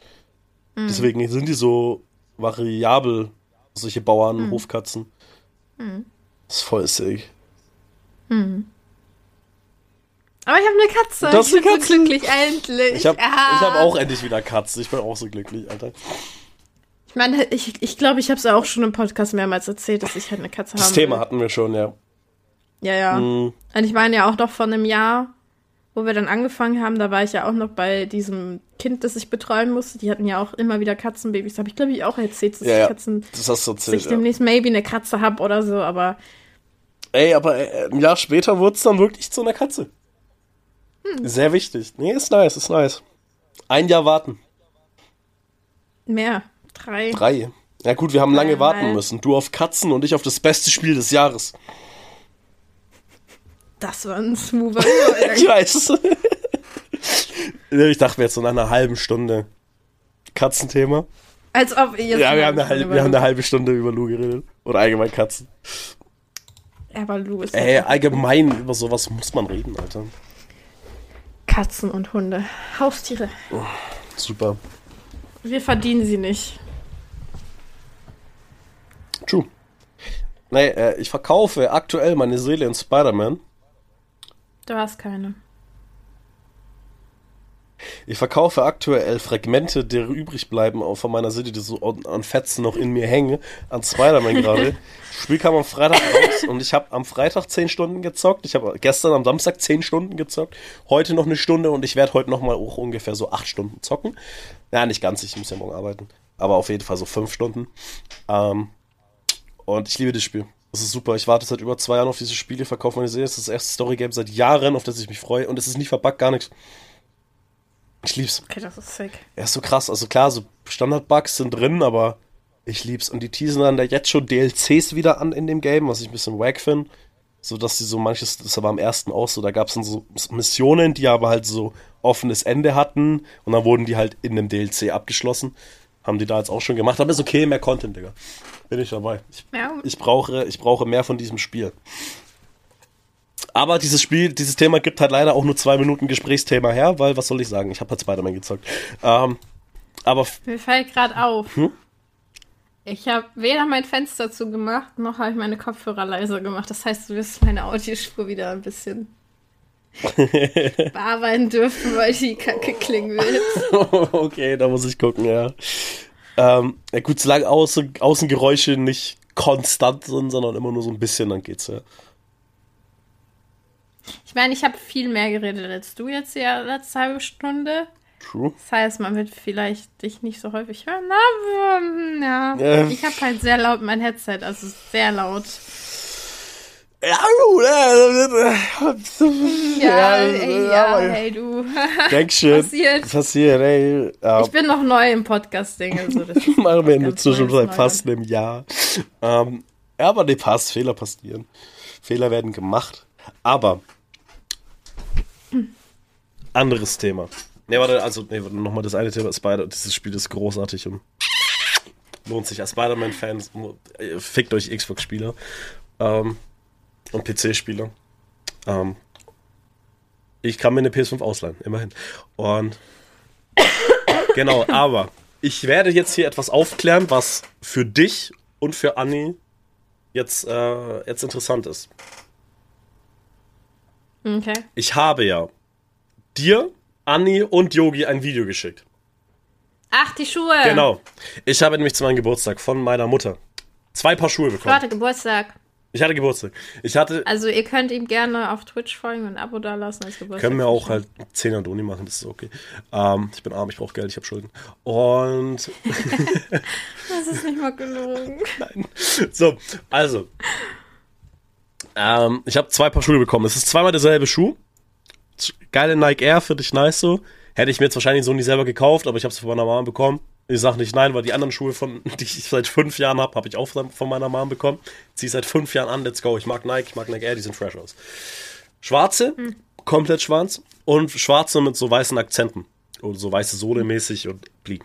Mhm. Deswegen sind die so variabel, solche Bauern, mhm. Hofkatzen. Mhm. Das ist voll sick. Mhm. Aber ich habe eine Katze. Das ich bin Katze. so glücklich, endlich. Ich habe ah. hab auch endlich wieder Katze. Ich bin auch so glücklich, Alter. Ich meine, ich, ich glaube, ich habe es auch schon im Podcast mehrmals erzählt, dass ich halt eine Katze habe. Das Thema will. hatten wir schon, ja. Ja, ja. Mhm. Und ich meine ja auch noch von einem Jahr, wo wir dann angefangen haben, da war ich ja auch noch bei diesem Kind, das ich betreuen musste. Die hatten ja auch immer wieder Katzenbabys. Habe ich, glaube ich, auch erzählt, dass ja, ich Katzen, das hast du erzählt, dass ich demnächst maybe eine Katze habe oder so, aber. Ey, aber äh, ein Jahr später wurde es dann wirklich zu einer Katze. Hm. Sehr wichtig. Nee, ist nice, ist nice. Ein Jahr warten. Mehr. Drei. Drei. Ja gut, wir haben lange warten müssen. Du auf Katzen und ich auf das beste Spiel des Jahres. Das war ein smoother Ich weiß. ich dachte mir jetzt so nach einer halben Stunde Katzenthema. Als ob ihr jetzt. Ja, wir haben, eine halbe, wir haben eine halbe Stunde über Lou geredet. Oder allgemein Katzen. Ja, aber Lou ist. Ey, allgemein über sowas muss man reden, Alter. Katzen und Hunde. Haustiere. Oh, super. Wir verdienen sie nicht. True. Nee, äh, ich verkaufe aktuell meine Seele in Spider-Man. Du hast keine. Ich verkaufe aktuell Fragmente, die übrig bleiben von meiner Seele, die so an Fetzen noch in mir hängen, an Spider-Man gerade. Spiel kam am Freitag raus und ich habe am Freitag 10 Stunden gezockt. Ich habe gestern am Samstag 10 Stunden gezockt. Heute noch eine Stunde und ich werde heute noch mal auch ungefähr so 8 Stunden zocken. Ja, nicht ganz, ich muss ja morgen arbeiten. Aber auf jeden Fall so 5 Stunden. Ähm, und ich liebe das Spiel. Das ist super. Ich warte seit über zwei Jahren auf diese Spiele, verkaufe meine Serie. Das ist das erste Story-Game seit Jahren, auf das ich mich freue. Und es ist nicht verbuggt, gar nichts. Ich lieb's. Okay, das ist sick. Er ist so krass. Also klar, so Standard-Bugs sind drin, aber ich lieb's. Und die teasen dann da jetzt schon DLCs wieder an in dem Game, was ich ein bisschen wack finde. So dass sie so manches, das war am ersten auch so, da gab's dann so Missionen, die aber halt so offenes Ende hatten. Und dann wurden die halt in einem DLC abgeschlossen. Haben die da jetzt auch schon gemacht. Aber ist okay, mehr Content, Digga. Bin ich dabei. Ich, ja. ich, brauche, ich brauche mehr von diesem Spiel. Aber dieses Spiel, dieses Thema gibt halt leider auch nur zwei Minuten Gesprächsthema her, weil, was soll ich sagen? Ich habe halt Spider-Man gezockt. Ähm, aber. Mir fällt gerade auf. Hm? Ich habe weder mein Fenster zugemacht, noch habe ich meine Kopfhörer leiser gemacht. Das heißt, du wirst meine Audiospur wieder ein bisschen bearbeiten dürfen, weil die Kacke klingen will. okay, da muss ich gucken, ja. Ähm, ja gut, solange Außen, Außengeräusche nicht konstant sind, sondern immer nur so ein bisschen, dann geht's ja. Ich meine, ich habe viel mehr geredet als du jetzt die letzte halbe Stunde. True. Das heißt, man wird vielleicht dich nicht so häufig hören. Aber, ja. ja. Ich habe halt sehr laut mein Headset, also sehr laut. Ja, gut. Ja, ey, ja, hey, du. Dankeschön. Passiert. Passiert, ey. Ja. Ich bin noch neu im Podcasting. Also Machen wir in der Zwischenzeit fast einem Jahr. Ähm, ja, aber nee, passt. Fehler passieren. Fehler werden gemacht. Aber anderes Thema. Ne, warte, also nee, nochmal das eine Thema. Spider, dieses Spiel ist großartig und lohnt sich als Spider-Man-Fans. Äh, fickt euch Xbox-Spieler. Ähm, und PC-Spieler. Ähm, ich kann mir eine PS5 ausleihen, immerhin. Und genau, aber ich werde jetzt hier etwas aufklären, was für dich und für Anni jetzt, äh, jetzt interessant ist. Okay. Ich habe ja dir, Anni und Yogi ein Video geschickt. Ach, die Schuhe. Genau. Ich habe nämlich zu meinem Geburtstag von meiner Mutter zwei Paar Schuhe bekommen. Warte, Geburtstag. Ich hatte Geburtstag. Ich hatte. Also ihr könnt ihm gerne auf Twitch folgen und ein Abo da lassen als Geburtstag. Können wir auch halt 10 Doni machen, das ist okay. Ähm, ich bin arm, ich brauche Geld, ich habe Schulden. Und. das ist nicht mal gelogen. Nein. So, also. Ähm, ich habe zwei Paar Schuhe bekommen. Es ist zweimal derselbe Schuh. Geile Nike Air, finde ich nice so. Hätte ich mir jetzt wahrscheinlich so nie selber gekauft, aber ich habe es von meiner Mama bekommen. Ich sage nicht nein, weil die anderen Schuhe, von, die ich seit fünf Jahren habe, habe ich auch von meiner Mom bekommen. Zieh seit fünf Jahren an, let's go. Ich mag Nike, ich mag Nike Air, die sind fresh aus. Schwarze, hm. komplett schwarz und schwarze mit so weißen Akzenten. Oder so weiße Sohle mäßig und blie.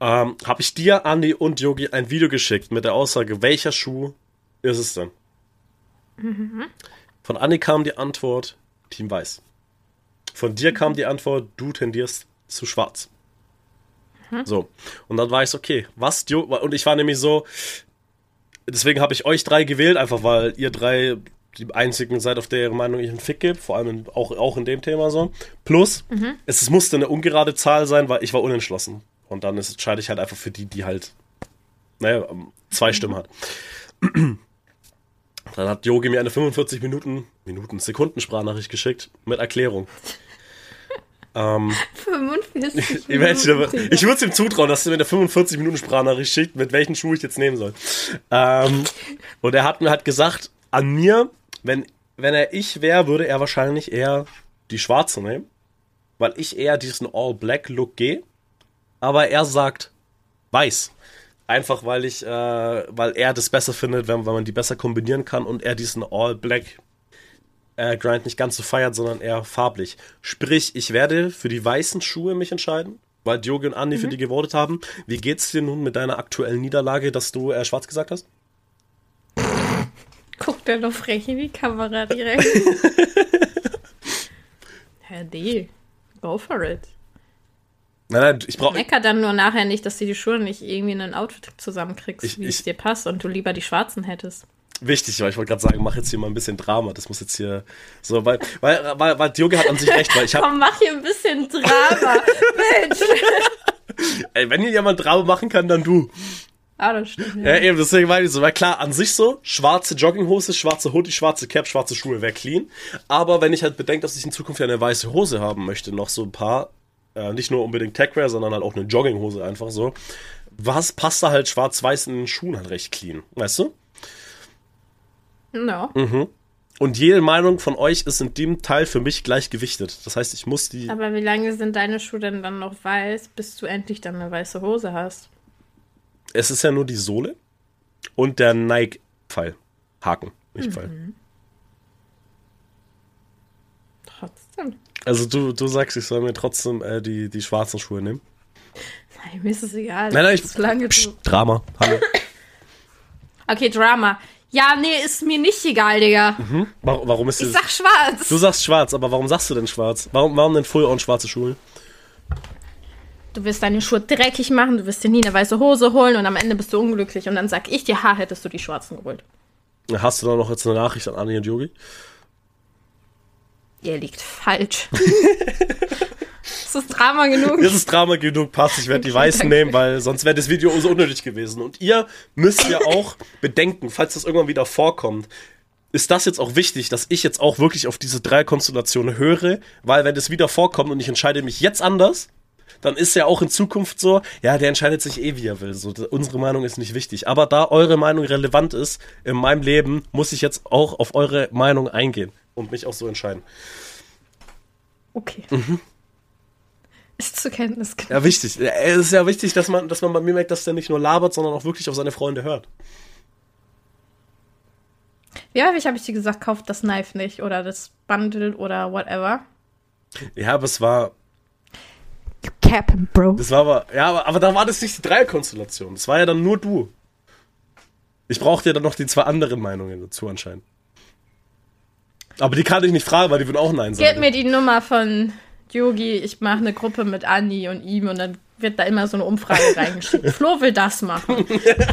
Ähm, habe ich dir, Andy und Yogi ein Video geschickt mit der Aussage, welcher Schuh ist es denn? Mhm. Von Andy kam die Antwort, Team Weiß. Von dir kam die Antwort, du tendierst zu schwarz. Mhm. So. Und dann war ich so, okay, was, und ich war nämlich so, deswegen habe ich euch drei gewählt, einfach weil ihr drei die einzigen seid, auf der ihre Meinung ich einen Fick gebe, vor allem in, auch, auch in dem Thema so. Plus, mhm. es, es musste eine ungerade Zahl sein, weil ich war unentschlossen. Und dann entscheide ich halt einfach für die, die halt naja, zwei Stimmen hat. Dann hat Yogi mir eine 45 Minuten, Minuten, Sekunden Sprachnachricht geschickt mit Erklärung. Ähm, 45 Minuten. Ich würde es ihm zutrauen, dass er mir eine 45 Minuten Sprachnachricht schickt, mit welchen Schuh ich jetzt nehmen soll. Ähm, und er hat mir halt gesagt, an mir, wenn, wenn er ich wäre, würde er wahrscheinlich eher die schwarze nehmen, weil ich eher diesen All-Black-Look gehe. Aber er sagt weiß. Einfach weil ich, äh, weil er das besser findet, wenn, wenn man die besser kombinieren kann und er diesen All-Black äh, Grind nicht ganz so feiert, sondern eher farblich. Sprich, ich werde für die weißen Schuhe mich entscheiden, weil Diogo und Andi mhm. für die gewotet haben. Wie geht's dir nun mit deiner aktuellen Niederlage, dass du äh, schwarz gesagt hast? Guckt er doch frech in die Kamera direkt. Herr D, go for it. Nein, nein, ich brauche. Mecker dann nur nachher nicht, dass du die Schuhe nicht irgendwie in ein Outfit zusammenkriegst, ich, wie ich, es dir passt und du lieber die schwarzen hättest. Wichtig, weil ich wollte gerade sagen, mach jetzt hier mal ein bisschen Drama. Das muss jetzt hier so, weil, weil, weil, weil Dioge hat an sich recht, weil ich habe. Komm, mach hier ein bisschen Drama, Mensch. Ey, wenn hier jemand Drama machen kann, dann du. Ah, das stimmt. Ja, ja eben, deswegen meine ich so, weil klar, an sich so, schwarze Jogginghose, schwarze Hoodie, schwarze Cap, schwarze Schuhe wäre clean. Aber wenn ich halt bedenke, dass ich in Zukunft ja eine weiße Hose haben möchte, noch so ein paar, äh, nicht nur unbedingt Techwear, sondern halt auch eine Jogginghose einfach so. Was passt da halt schwarz-weiß in den Schuhen halt recht clean, weißt du? Ja. Mhm. Und jede Meinung von euch ist in dem Teil für mich gleich gewichtet. Das heißt, ich muss die. Aber wie lange sind deine Schuhe denn dann noch weiß, bis du endlich dann eine weiße Hose hast? Es ist ja nur die Sohle und der Nike-Pfeil. Haken, nicht Pfeil. Mhm. Trotzdem. Also du, du sagst, ich soll mir trotzdem äh, die, die schwarzen Schuhe nehmen? Nein, mir ist es egal. Nein, nein, ich. Psst, Drama. Hallo. okay, Drama. Ja, nee, ist mir nicht egal, Digga. Mhm. Warum, warum ist Ich sag schwarz. Du sagst schwarz, aber warum sagst du denn schwarz? Warum, warum denn Full-on schwarze Schuhe? Du wirst deine Schuhe dreckig machen, du wirst dir nie eine weiße Hose holen und am Ende bist du unglücklich und dann sag ich dir, ha, hättest du die schwarzen geholt. Hast du da noch jetzt eine Nachricht an Anni und Yogi? Ihr liegt falsch. ist das Drama genug? Das ist Drama genug, passt. Ich werde die Weißen nehmen, weil sonst wäre das Video so unnötig gewesen. Und ihr müsst ja auch bedenken, falls das irgendwann wieder vorkommt, ist das jetzt auch wichtig, dass ich jetzt auch wirklich auf diese drei Konstellationen höre, weil wenn das wieder vorkommt und ich entscheide mich jetzt anders, dann ist ja auch in Zukunft so, ja, der entscheidet sich eh, wie er will. So, unsere Meinung ist nicht wichtig. Aber da eure Meinung relevant ist in meinem Leben, muss ich jetzt auch auf eure Meinung eingehen und mich auch so entscheiden. Okay. Mhm. Ist zur Kenntnis genommen. Ja, wichtig. Es ist ja wichtig, dass man, dass man bei mir merkt, dass der nicht nur labert, sondern auch wirklich auf seine Freunde hört. Wie häufig habe ich dir gesagt, kauft das Knife nicht oder das Bundle oder whatever? Ja, aber es war. You capping, bro. Das war aber. Ja, aber, aber da war das nicht die Dreierkonstellation. Das war ja dann nur du. Ich brauchte ja dann noch die zwei anderen Meinungen dazu anscheinend. Aber die kann ich nicht fragen, weil die würden auch Nein sagen. Gib mir die Nummer von Yogi. Ich mache eine Gruppe mit Anni und ihm und dann wird da immer so eine Umfrage reingeschickt. Flo will das machen.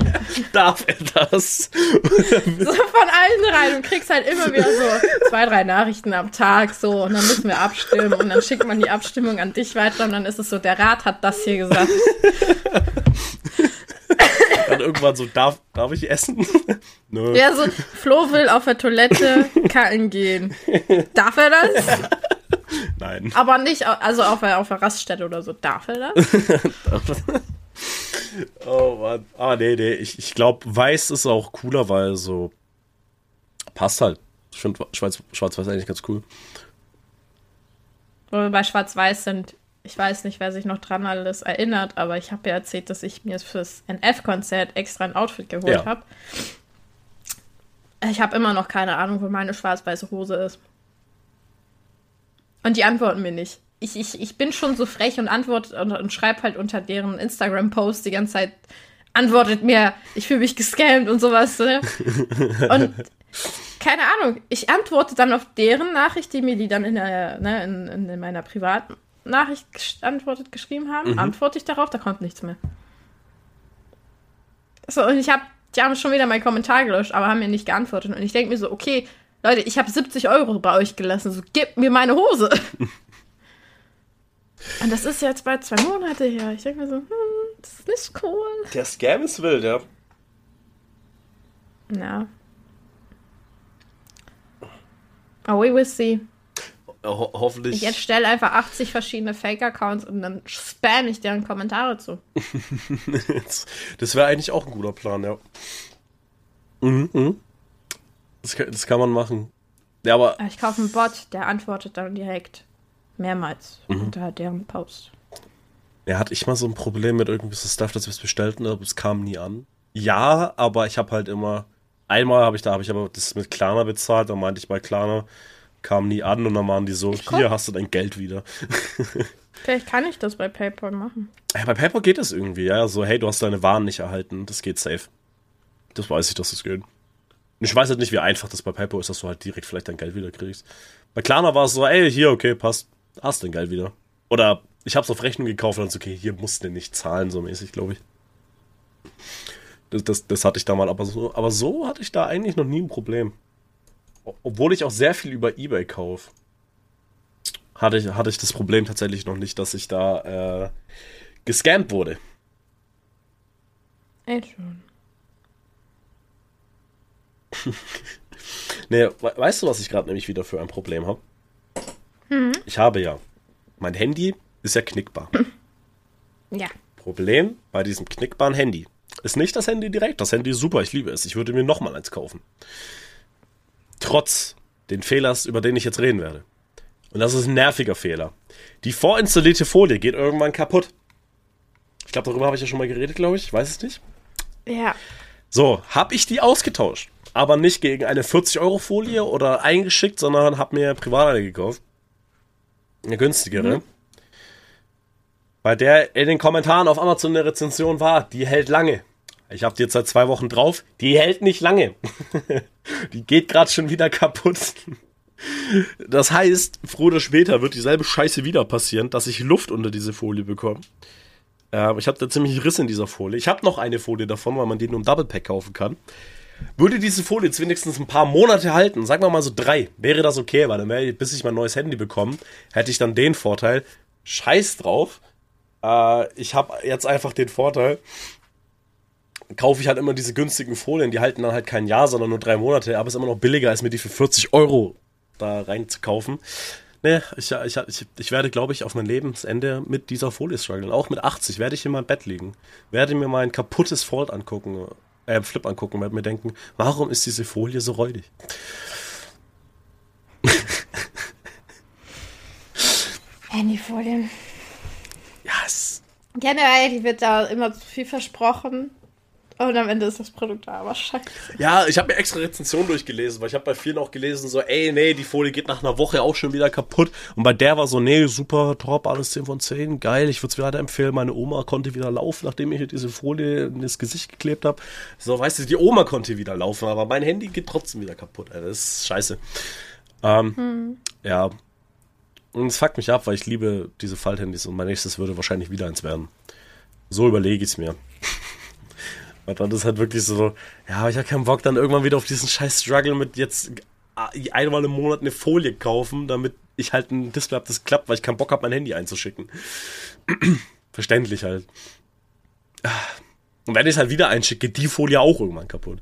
Darf er das? so von allen rein und kriegst halt immer wieder so zwei, drei Nachrichten am Tag so und dann müssen wir abstimmen und dann schickt man die Abstimmung an dich weiter und dann ist es so, der Rat hat das hier gesagt. Dann irgendwann so, darf, darf ich essen? Nö. Ja, so, Flo will auf der Toilette kacken gehen. Darf er das? Nein. Aber nicht, also auf der, auf der Raststätte oder so. Darf er das? oh Mann. Ah, nee, nee. Ich, ich glaube, weiß ist auch cooler, weil so passt halt. Ich finde Schwarz-Weiß eigentlich ganz cool. Wo wir bei Schwarz-Weiß sind, ich weiß nicht, wer sich noch dran alles erinnert, aber ich habe ja erzählt, dass ich mir fürs NF-Konzert extra ein Outfit geholt ja. habe. Ich habe immer noch keine Ahnung, wo meine schwarz-weiße Hose ist. Und die antworten mir nicht. Ich, ich, ich bin schon so frech und antworte und, und schreibe halt unter deren Instagram-Post die ganze Zeit, antwortet mir, ich fühle mich gescammt und sowas. Ne? Und keine Ahnung, ich antworte dann auf deren Nachricht, die mir die dann in, der, ne, in, in meiner Privatnachricht antwortet geschrieben haben, mhm. antworte ich darauf, da kommt nichts mehr. So, und ich habe, die haben schon wieder meinen Kommentar gelöscht, aber haben mir nicht geantwortet. Und ich denke mir so, okay, Leute, ich habe 70 Euro bei euch gelassen. So, gib mir meine Hose. Und das ist jetzt bald zwei Monate her. Ich denke mir so, hm, das ist nicht cool. Der Scam ist wild, ja. Ja. Oh, we will see. Ho hoffentlich. Ich erstelle einfach 80 verschiedene Fake-Accounts und dann spam ich deren Kommentare zu. das wäre eigentlich auch ein guter Plan, ja. Mhm, mhm. Das, kann, das kann man machen. Ja, aber. Ich kaufe einen Bot, der antwortet dann direkt mehrmals mhm. unter deren Post. Ja, hatte ich mal so ein Problem mit irgendwie so Stuff, dass wir es bestellten, aber es kam nie an. Ja, aber ich habe halt immer. Einmal habe ich da, habe ich aber das mit Klarna bezahlt, da meinte ich bei Klarna, kam nie an und dann waren die so, hier hast du dein Geld wieder. Vielleicht kann ich das bei PayPal machen. Ja, bei PayPal geht das irgendwie, ja. So, hey, du hast deine Waren nicht erhalten, das geht safe. Das weiß ich, dass das geht. Ich weiß halt nicht, wie einfach das bei PayPal ist, dass du halt direkt vielleicht dein Geld wieder kriegst. Bei Klarna war es so, ey, hier, okay, passt, hast dein Geld wieder. Oder ich hab's auf Rechnung gekauft und so, okay, hier musst du nicht zahlen, so mäßig, glaube ich. Das, das, das hatte ich da mal, aber so, aber so hatte ich da eigentlich noch nie ein Problem. Obwohl ich auch sehr viel über Ebay kaufe, hatte ich, hatte ich das Problem tatsächlich noch nicht, dass ich da äh, gescampt wurde. Echt schon. nee, weißt du, was ich gerade nämlich wieder für ein Problem habe? Mhm. Ich habe ja, mein Handy ist ja knickbar. Ja. Problem bei diesem knickbaren Handy ist nicht das Handy direkt. Das Handy ist super, ich liebe es. Ich würde mir nochmal eins kaufen. Trotz den Fehlers, über den ich jetzt reden werde. Und das ist ein nerviger Fehler. Die vorinstallierte Folie geht irgendwann kaputt. Ich glaube, darüber habe ich ja schon mal geredet, glaube ich. Ich weiß es nicht. Ja. So, habe ich die ausgetauscht. Aber nicht gegen eine 40-Euro-Folie oder eingeschickt, sondern habe mir privat eine gekauft. Eine günstigere. Mhm. Bei der in den Kommentaren auf Amazon eine Rezension war, die hält lange. Ich habe die jetzt seit zwei Wochen drauf. Die hält nicht lange. die geht gerade schon wieder kaputt. Das heißt, früher oder später wird dieselbe Scheiße wieder passieren, dass ich Luft unter diese Folie bekomme. Äh, ich habe da ziemlich Riss in dieser Folie. Ich habe noch eine Folie davon, weil man die nur im Double Pack kaufen kann. Würde diese Folie jetzt wenigstens ein paar Monate halten, sagen wir mal so drei, wäre das okay, weil dann wäre, bis ich mein neues Handy bekomme, hätte ich dann den Vorteil, scheiß drauf, äh, ich habe jetzt einfach den Vorteil, kaufe ich halt immer diese günstigen Folien, die halten dann halt kein Jahr, sondern nur drei Monate, aber ist immer noch billiger, als mir die für 40 Euro da rein zu kaufen. Nee, ich, ich, ich, ich werde, glaube ich, auf mein Lebensende mit dieser Folie strugglen. Auch mit 80 werde ich in meinem Bett liegen. Werde mir mein kaputtes Fold angucken, äh, Flip angucken, werde mir denken, warum ist diese Folie so räudig? Handyfolien. Ja, es. Generell, die wird da immer zu viel versprochen. Und am Ende ist das Produkt aber scheiße. Ja, ich habe mir extra Rezensionen durchgelesen, weil ich habe bei vielen auch gelesen, so, ey, nee, die Folie geht nach einer Woche auch schon wieder kaputt. Und bei der war so, nee, super, top, alles 10 von 10, geil, ich würde es wieder empfehlen. Meine Oma konnte wieder laufen, nachdem ich diese Folie in das Gesicht geklebt habe. So, weißt du, die Oma konnte wieder laufen, aber mein Handy geht trotzdem wieder kaputt. Ey, das ist scheiße. Ähm, hm. Ja. Und es fuckt mich ab, weil ich liebe diese Falthandys und mein nächstes würde wahrscheinlich wieder eins werden. So überlege ich es mir. Und dann ist halt wirklich so, ja, ich habe keinen Bock dann irgendwann wieder auf diesen scheiß Struggle mit jetzt einmal im Monat eine Folie kaufen, damit ich halt ein Display habe, das klappt, weil ich keinen Bock habe, mein Handy einzuschicken. Verständlich halt. Und wenn ich es halt wieder einschicke, geht die Folie auch irgendwann kaputt.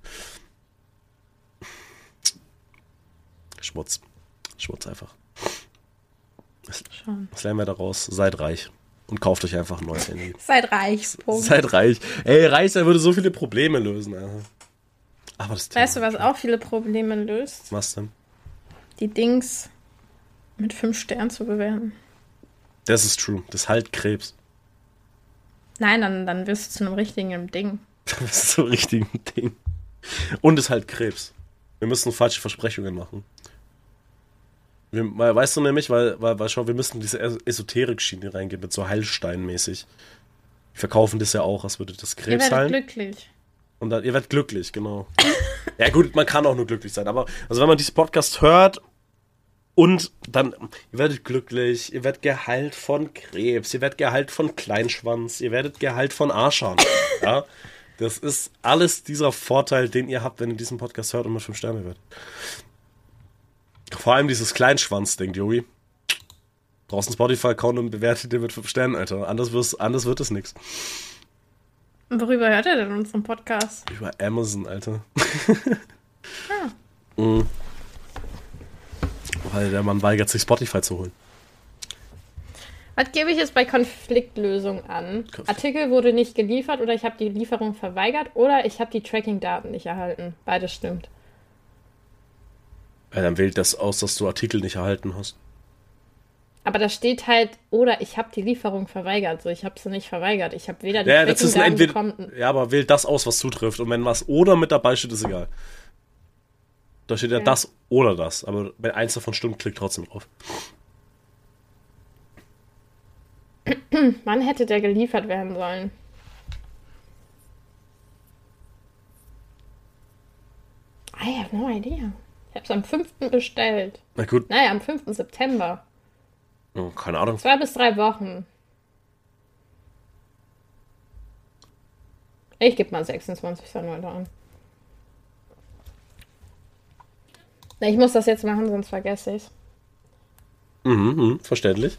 Schmutz. Schmutz einfach. Was, was lernen wir daraus? Seid reich und kauft euch einfach ein neues Handy. Seid reich. Punkt. Seid reich. Ey, reich sein würde so viele Probleme lösen. Aber das weißt du, was auch viele Probleme löst? Was denn? Die Dings mit fünf Sternen zu bewerten. Das ist true. Das halt Krebs. Nein, dann, dann wirst du zu einem richtigen Ding. Dann wirst du zu einem richtigen Ding. Und es halt Krebs. Wir müssen falsche Versprechungen machen. Wir, weißt du nämlich, weil, weil, weil schau, wir müssen diese Esoterik-Schiene reingehen, mit so Heilstein-mäßig. Wir verkaufen das ja auch, als würde das Krebs heilen. Ihr werdet glücklich. Und dann, ihr werdet glücklich, genau. ja gut, man kann auch nur glücklich sein, aber also wenn man diesen Podcast hört und dann, ihr werdet glücklich, ihr werdet geheilt von Krebs, ihr werdet geheilt von Kleinschwanz, ihr werdet geheilt von Arschern. ja, das ist alles dieser Vorteil, den ihr habt, wenn ihr diesen Podcast hört und mit 5 Sterne werdet. Vor allem dieses Kleinschwanz-Ding, Joey. Brauchst einen Spotify-Account und bewertet den mit 5 Sternen, Alter. Anders, anders wird es nichts. Worüber hört er denn unseren Podcast? Über Amazon, Alter. ah. mhm. Weil der Mann weigert sich Spotify zu holen. Was gebe ich jetzt bei Konfliktlösung an? Konflikt. Artikel wurde nicht geliefert oder ich habe die Lieferung verweigert oder ich habe die Tracking-Daten nicht erhalten. Beides stimmt. Ja, dann wählt das aus, dass du Artikel nicht erhalten hast. Aber da steht halt, oder ich habe die Lieferung verweigert. So, ich habe sie nicht verweigert. Ich habe weder die ja, das ist ein entweder, bekommen. Ja, aber wählt das aus, was zutrifft. Und wenn was oder mit dabei steht, ist egal. Da steht ja, ja das oder das. Aber wenn eins davon stimmt, klickt trotzdem drauf. Wann hätte der geliefert werden sollen? I have no idea. Ich habe es am 5. bestellt. Na gut. Naja, am 5. September. Oh, keine Ahnung. Zwei bis drei Wochen. Ich gebe mal 26.09. an. Ich muss das jetzt machen, sonst vergesse ich es. Mhm, mh, verständlich.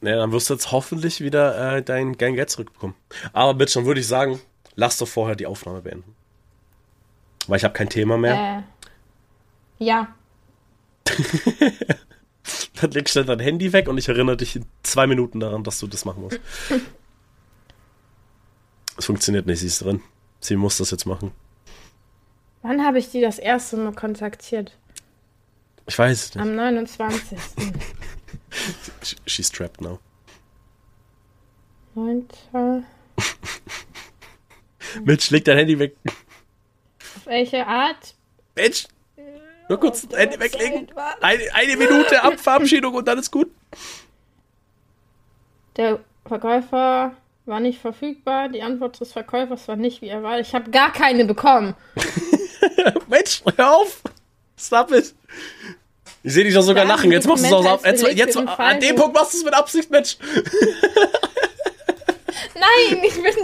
Naja, dann wirst du jetzt hoffentlich wieder äh, dein, Geld zurückbekommen. Aber bitte, dann würde ich sagen, lass doch vorher die Aufnahme beenden. Weil ich habe kein Thema mehr. Äh, ja. dann legst du dein Handy weg und ich erinnere dich in zwei Minuten daran, dass du das machen musst. Es funktioniert nicht, sie ist drin. Sie muss das jetzt machen. Wann habe ich die das erste Mal kontaktiert? Ich weiß es nicht. Am 29. She's trapped now. 9. Mitch, leg dein Handy weg. Auf welche Art? Mensch, nur kurz das Handy weglegen. Eine, eine Minute ab Verabschiedung und dann ist gut. Der Verkäufer war nicht verfügbar. Die Antwort des Verkäufers war nicht wie er war. Ich habe gar keine bekommen. Mensch, hör auf. Stop it. Ich sehe dich doch sogar lachen. Jetzt machst du es auch jetzt, jetzt, An dem Punkt machst du es mit Absicht, Mensch. Nein, ich bin.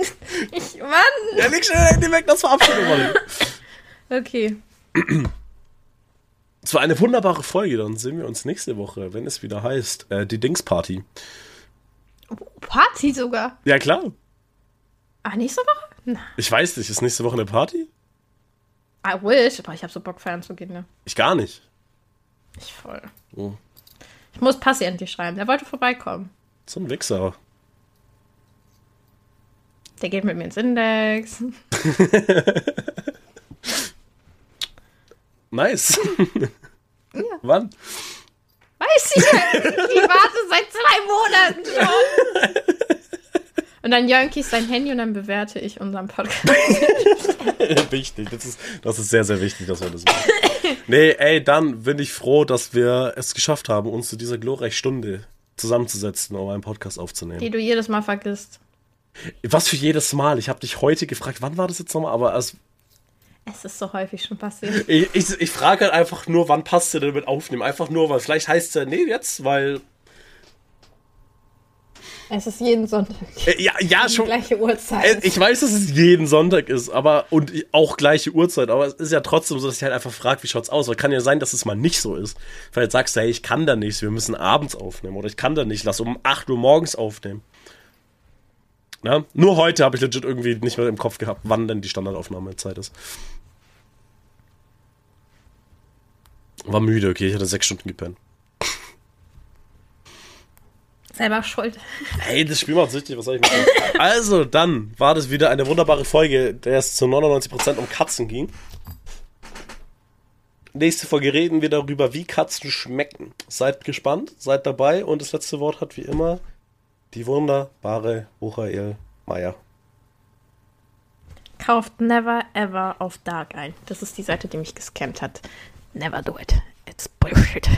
Ich. Mann! Ja, leg schnell Handy weg, das Verabschiedung mal. Okay. Es war eine wunderbare Folge. Dann sehen wir uns nächste Woche, wenn es wieder heißt, äh, die Dings-Party. Party sogar? Ja, klar. Ah, nächste Woche? Na. Ich weiß nicht. Ist nächste Woche eine Party? I wish, aber ich habe so Bock feiern zu gehen, ne? Ich gar nicht. Ich voll. Oh. Ich muss Passi endlich schreiben. Der wollte vorbeikommen. So ein Wichser. Der geht mit mir ins Index. nice. Ja. Wann? Weiß ich nicht. Ich warte seit zwei Monaten schon. Und dann Jönki sein Handy und dann bewerte ich unseren Podcast. wichtig, das ist, das ist sehr, sehr wichtig, dass wir das machen. Nee, ey, dann bin ich froh, dass wir es geschafft haben, uns zu dieser glorreichen Stunde zusammenzusetzen, um einen Podcast aufzunehmen. Die du jedes Mal vergisst. Was für jedes Mal? Ich habe dich heute gefragt, wann war das jetzt nochmal? Aber es, es ist so häufig schon passiert. Ich, ich, ich frage halt einfach nur, wann passt du denn mit aufnehmen? Einfach nur, weil vielleicht heißt es ja, nee, jetzt, weil es ist jeden Sonntag. Äh, ja, ja, Die schon. Gleiche Uhrzeit. Äh, ich weiß, dass es jeden Sonntag ist, aber und auch gleiche Uhrzeit, aber es ist ja trotzdem so, dass ich halt einfach frage, wie schaut's aus? Weil kann ja sein, dass es mal nicht so ist. Weil jetzt sagst du, hey, ich kann da nicht, wir müssen abends aufnehmen oder ich kann da nicht, lass um 8 Uhr morgens aufnehmen. Na? Nur heute habe ich legit irgendwie nicht mehr im Kopf gehabt, wann denn die Standardaufnahmezeit ist. War müde, okay, ich hatte sechs Stunden gepennt. Selber schuld. Hey, das Spiel macht süchtig, was soll ich machen? Also, dann war das wieder eine wunderbare Folge, der es zu 99% um Katzen ging. Nächste Folge reden wir darüber, wie Katzen schmecken. Seid gespannt, seid dabei und das letzte Wort hat wie immer die wunderbare Michael Meyer. Kauft never ever auf Dark ein. Das ist die Seite, die mich gescampt hat. Never do it. It's bullshit.